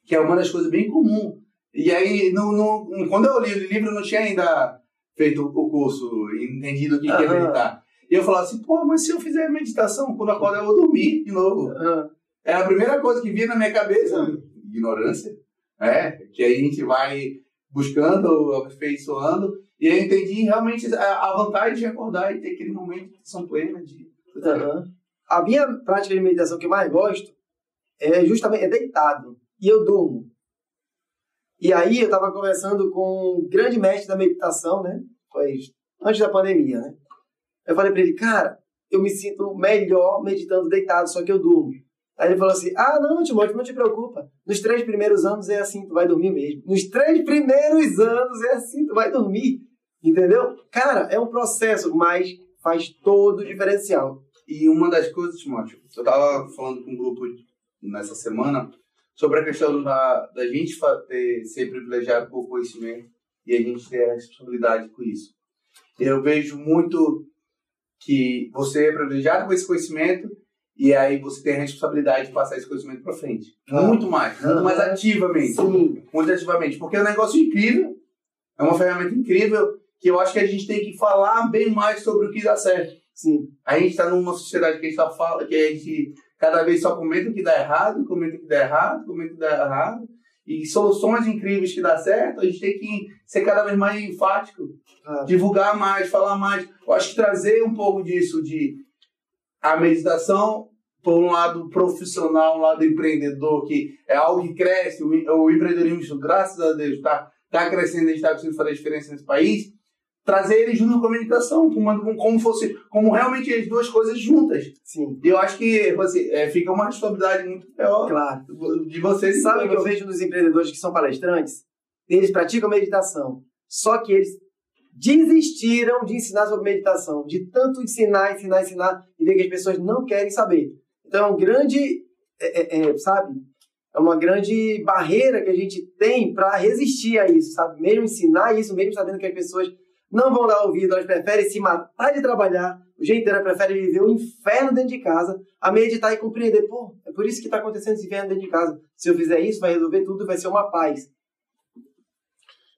Que é uma das coisas bem comuns. E aí, no, no, quando eu li o livro, eu não tinha ainda feito o curso e entendido o que, uhum. que é meditar. E eu falava assim, pô, mas se eu fizer meditação, quando acordar eu vou dormir de novo. Uhum. É a primeira coisa que vinha na minha cabeça, uhum. ignorância, é, que aí a gente vai buscando, aperfeiçoando, e eu entendi realmente a, vantagem de acordar e ter aquele momento de atenção plena. De... Uhum. A minha prática de meditação que eu mais gosto é justamente é deitado, e eu durmo. E aí eu estava conversando com um grande mestre da meditação, né? Antes da pandemia, né? Eu falei para ele, cara, eu me sinto melhor meditando deitado, só que eu durmo. Aí ele falou assim: Ah, não, Timóteo, não te preocupa. Nos três primeiros anos é assim, tu vai dormir mesmo. Nos três primeiros anos é assim, tu vai dormir. Entendeu? Cara, é um processo, mas faz todo o diferencial. E uma das coisas, Timóteo, eu tava falando com um grupo nessa semana sobre a questão da, da gente ter, ser privilegiado por conhecimento e a gente ter a responsabilidade com isso. Eu vejo muito que você é privilegiado com esse conhecimento e aí você tem a responsabilidade de passar esse conhecimento para frente. Ah. Muito mais, muito mais ativamente. Sim. Muito ativamente, porque é um negócio incrível, é uma ferramenta incrível que eu acho que a gente tem que falar bem mais sobre o que dá certo. Sim. A gente está numa sociedade que a gente só fala, que a gente cada vez só comenta o que dá errado, comenta o que dá errado, comenta o que dá errado. E soluções incríveis que dá certo, a gente tem que ser cada vez mais enfático, ah. divulgar mais, falar mais. Eu acho que trazer um pouco disso de a meditação por um lado profissional, um lado empreendedor, que é algo que cresce, o, o empreendedorismo, graças a Deus, está tá crescendo, a gente está conseguindo fazer a diferença nesse país, trazer eles junto na comunicação, como, como fosse, como realmente as duas coisas juntas. Sim. E eu acho que assim, é, fica uma responsabilidade muito maior claro. de vocês. Sabe o que eu vejo nos empreendedores que são palestrantes? Eles praticam meditação, só que eles desistiram de ensinar sobre meditação, de tanto ensinar, ensinar, ensinar, e ver que as pessoas não querem saber. Então, é um grande, é, é, é sabe, é uma grande barreira que a gente tem para resistir a isso, sabe? Mesmo ensinar isso, mesmo sabendo que as pessoas não vão dar ouvido, elas preferem se matar de trabalhar, o jeito inteiro prefere viver o um inferno dentro de casa, a meditar e compreender, pô, é por isso que está acontecendo esse inferno dentro de casa. Se eu fizer isso, vai resolver tudo, vai ser uma paz.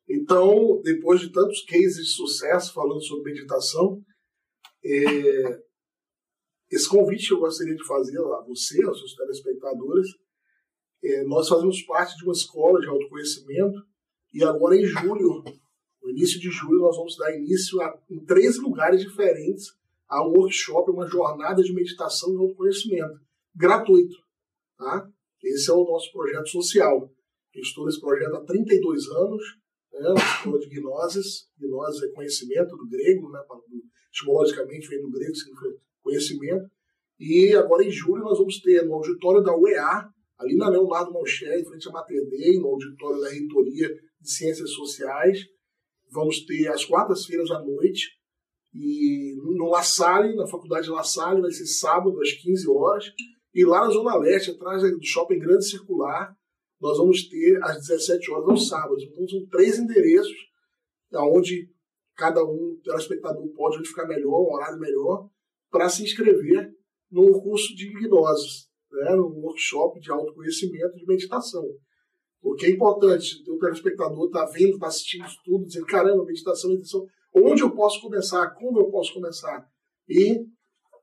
Então, depois de tantos cases de sucesso falando sobre meditação, é, esse convite que eu gostaria de fazer a você, aos seus telespectadores, é, nós fazemos parte de uma escola de autoconhecimento e agora em julho, no início de julho, nós vamos dar início a, em três lugares diferentes a um workshop, uma jornada de meditação e autoconhecimento, gratuito. Tá? Esse é o nosso projeto social. Eu estou nesse projeto há 32 anos, né, escola de gnoses. Gnoses é conhecimento do grego, né, etimologicamente vem do grego, significa conhecimento. E agora em julho nós vamos ter no auditório da UEA, ali na Leonardo Malcher, em frente à Mater Dei, no auditório da Reitoria de Ciências Sociais. Vamos ter às quartas-feiras à noite, e no La Salle, na Faculdade La Salle, vai ser sábado às 15 horas. E lá na Zona Leste, atrás do Shopping Grande Circular, nós vamos ter às 17 horas aos sábados. Então são três endereços onde cada um, telespectador, pode ficar melhor, um horário melhor, para se inscrever no curso de hipnose, né, no workshop de autoconhecimento de meditação. Porque é importante, o telespectador está vendo, está assistindo isso tudo, dizendo, caramba, meditação, meditação, onde eu posso começar, como eu posso começar? E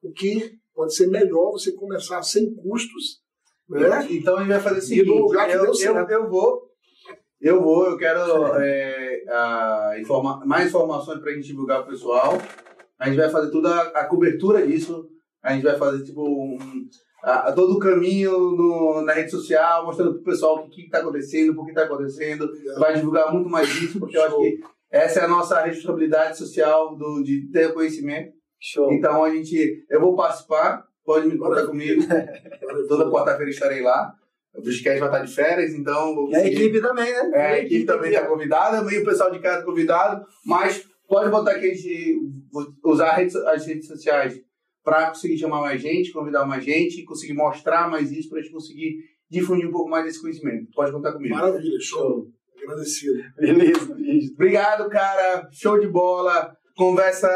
o que pode ser melhor você começar sem custos, né? Então a gente vai fazer o seguinte, eu, eu, eu, vou, eu vou, eu quero é, a, informa, mais informações para a gente divulgar para o pessoal, a gente vai fazer toda a, a cobertura disso, a gente vai fazer tipo um, a, todo o caminho no, na rede social, mostrando pro pessoal o que está acontecendo, por que está acontecendo. Vai divulgar muito mais disso, porque Show. eu acho que essa é a nossa responsabilidade social do, de ter conhecimento. Show. Então a gente, eu vou participar, pode me contar comigo. Toda quarta-feira estarei lá. O Bisquete vai estar de férias, então. E a equipe também, né? É, a equipe também está convidada, e o pessoal de casa convidado, mas pode botar que a gente usar as redes sociais para conseguir chamar mais gente, convidar mais gente, conseguir mostrar mais isso, para a gente conseguir difundir um pouco mais desse conhecimento. Pode contar comigo. Maravilha, show. Agradecido. Beleza. Obrigado, cara. Show de bola. Conversa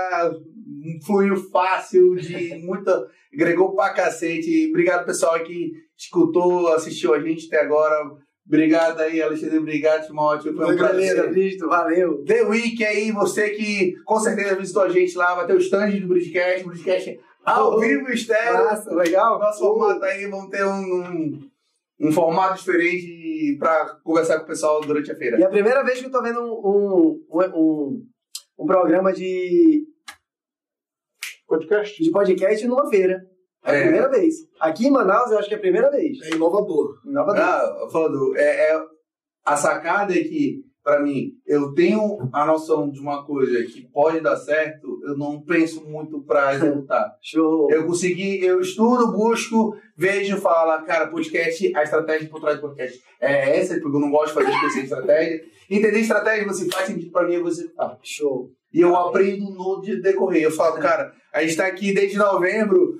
fluiu fácil, de muita. agregou pra cacete. Obrigado, pessoal que escutou, assistiu a gente até agora. Obrigado aí, Alexandre. Obrigado, Timóteo. Foi um prazer. Cristo, valeu. The Week aí, você que com certeza visitou a gente lá, vai ter o stand do Bridgecast, o Bridgecast ao vivo estéreo. Massa, legal. Nosso formato aí, vamos ter um, um, um formato diferente pra conversar com o pessoal durante a feira. E é a primeira vez que eu tô vendo um, um, um, um programa de, Podcast. de podcast numa feira. É a É. primeira vez. Aqui em Manaus, eu acho que é a primeira vez. É inovador. Delhi. Ah, falando, é, é- a sacada é que, pra mim, eu tenho a noção de uma coisa que pode dar certo, eu não penso muito pra executar. Show. Eu consegui, eu estudo, busco, vejo, falo, cara, podcast, a estratégia por trás do podcast é essa, porque eu não gosto de fazer estratégia. Entender estratégia, você faz sentido pra mim, eu vou executar. Show. E eu aprendo no de- decorrer. Eu falo, cara, a gente tá aqui desde novembro,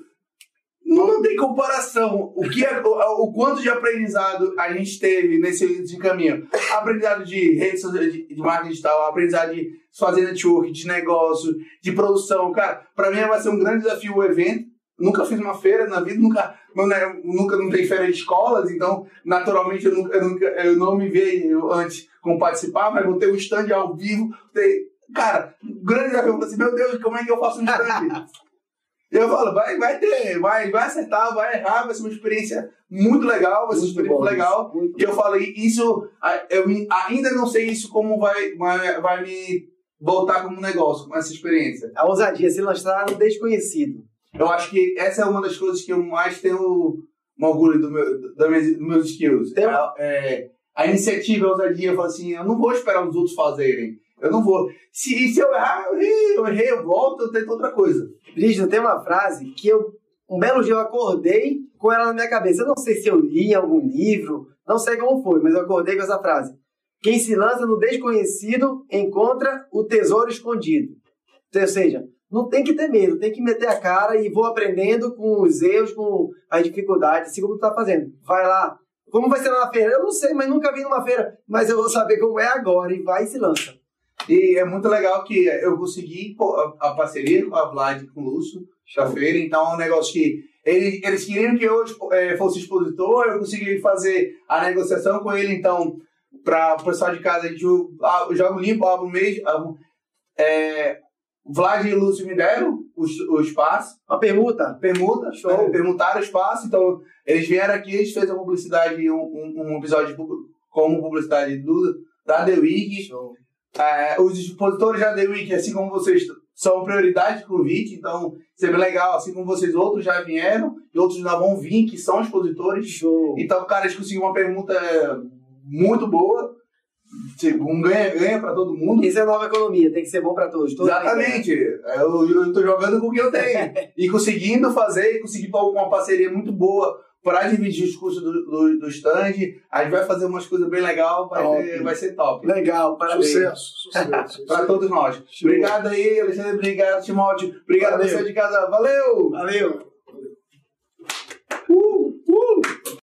não, não tem comparação. O, que é- o, o quanto de aprendizado a gente teve nesse caminho. Aprendizado de redes sociais, de, de marketing digital, aprendizado de fazer network, de negócio, de produção. Cara, pra mim vai ser um grande desafio o evento. Nunca fiz uma feira na vida, nunca, não, né, nunca não tem feira de escolas, então naturalmente eu, nunca, eu, nunca, eu não me vejo antes como participar, mas vou ter um stand ao vivo. Ter, cara, um grande desafio. Eu falei assim, meu Deus, como é que eu faço um stand? Eu falo, vai, vai ter, vai, vai acertar, vai errar, vai ser uma experiência muito legal, vai ser uma experiência bom, legal. E eu falei, isso, a- eu ainda não sei isso como vai, vai, vai me voltar como negócio, com essa experiência. A ousadia, se lançar no desconhecido. Eu acho que essa é uma das coisas que eu mais tenho um orgulho do meu, da minha, dos meus skills. Tem- É, é, a iniciativa, a ousadia, eu falo assim, eu não vou esperar os outros fazerem. Eu não vou. Se, se eu errar, eu errei, eu errei, eu volto, eu tento outra coisa. Brígido, tem uma frase que eu, um belo dia eu acordei com ela na minha cabeça. Eu não sei se eu li algum livro, não sei como foi, mas eu acordei com essa frase. Quem se lança no desconhecido encontra o tesouro escondido. Então, ou seja, não tem que ter medo, tem que meter a cara e vou aprendendo com os erros, com as dificuldades, assim como tu tá fazendo. Vai lá. Como vai ser na feira? Eu não sei, mas nunca vi numa feira, mas eu vou saber como é agora e vai e se lança. E é muito legal que eu consegui a, parceria com a Vlad e com o Lúcio da feira, então é um negócio que eles, eles queriam que eu eh, fosse expositor, eu consegui fazer a negociação com ele, então, para o pessoal de casa, a gente, eu jogo limpo, abro mês, abro, é, Vlad e Lúcio me deram o, o espaço, Uma permuta? permuta, Show. né, permutaram o espaço, então eles vieram aqui, eles fez a publicidade, um, um, um episódio como publicidade do, da The Week, Show. É, os expositores da The Week, assim como vocês, são prioridade de convite, então é bem legal, assim como vocês, outros já vieram e outros ainda vão vir, que são expositores. Show. Então, cara, eles conseguiram uma pergunta muito boa, tipo, um ganha-ganha para todo mundo. Isso é nova economia, tem que ser bom para todos. Exatamente. Eu, eu tô jogando com o que eu tenho. e conseguindo fazer, e conseguir uma parceria muito boa para dividir os custos do, do, do stand. A gente vai fazer umas coisas bem legais, vai, Top. ter- vai ser top. Legal, parabéns. Sucesso, sucesso. Para todos nós. Show. Obrigado aí, Alexandre. Obrigado, Timóteo. Obrigado, Valeu. pessoal de casa. Valeu! Valeu. Uh, uh.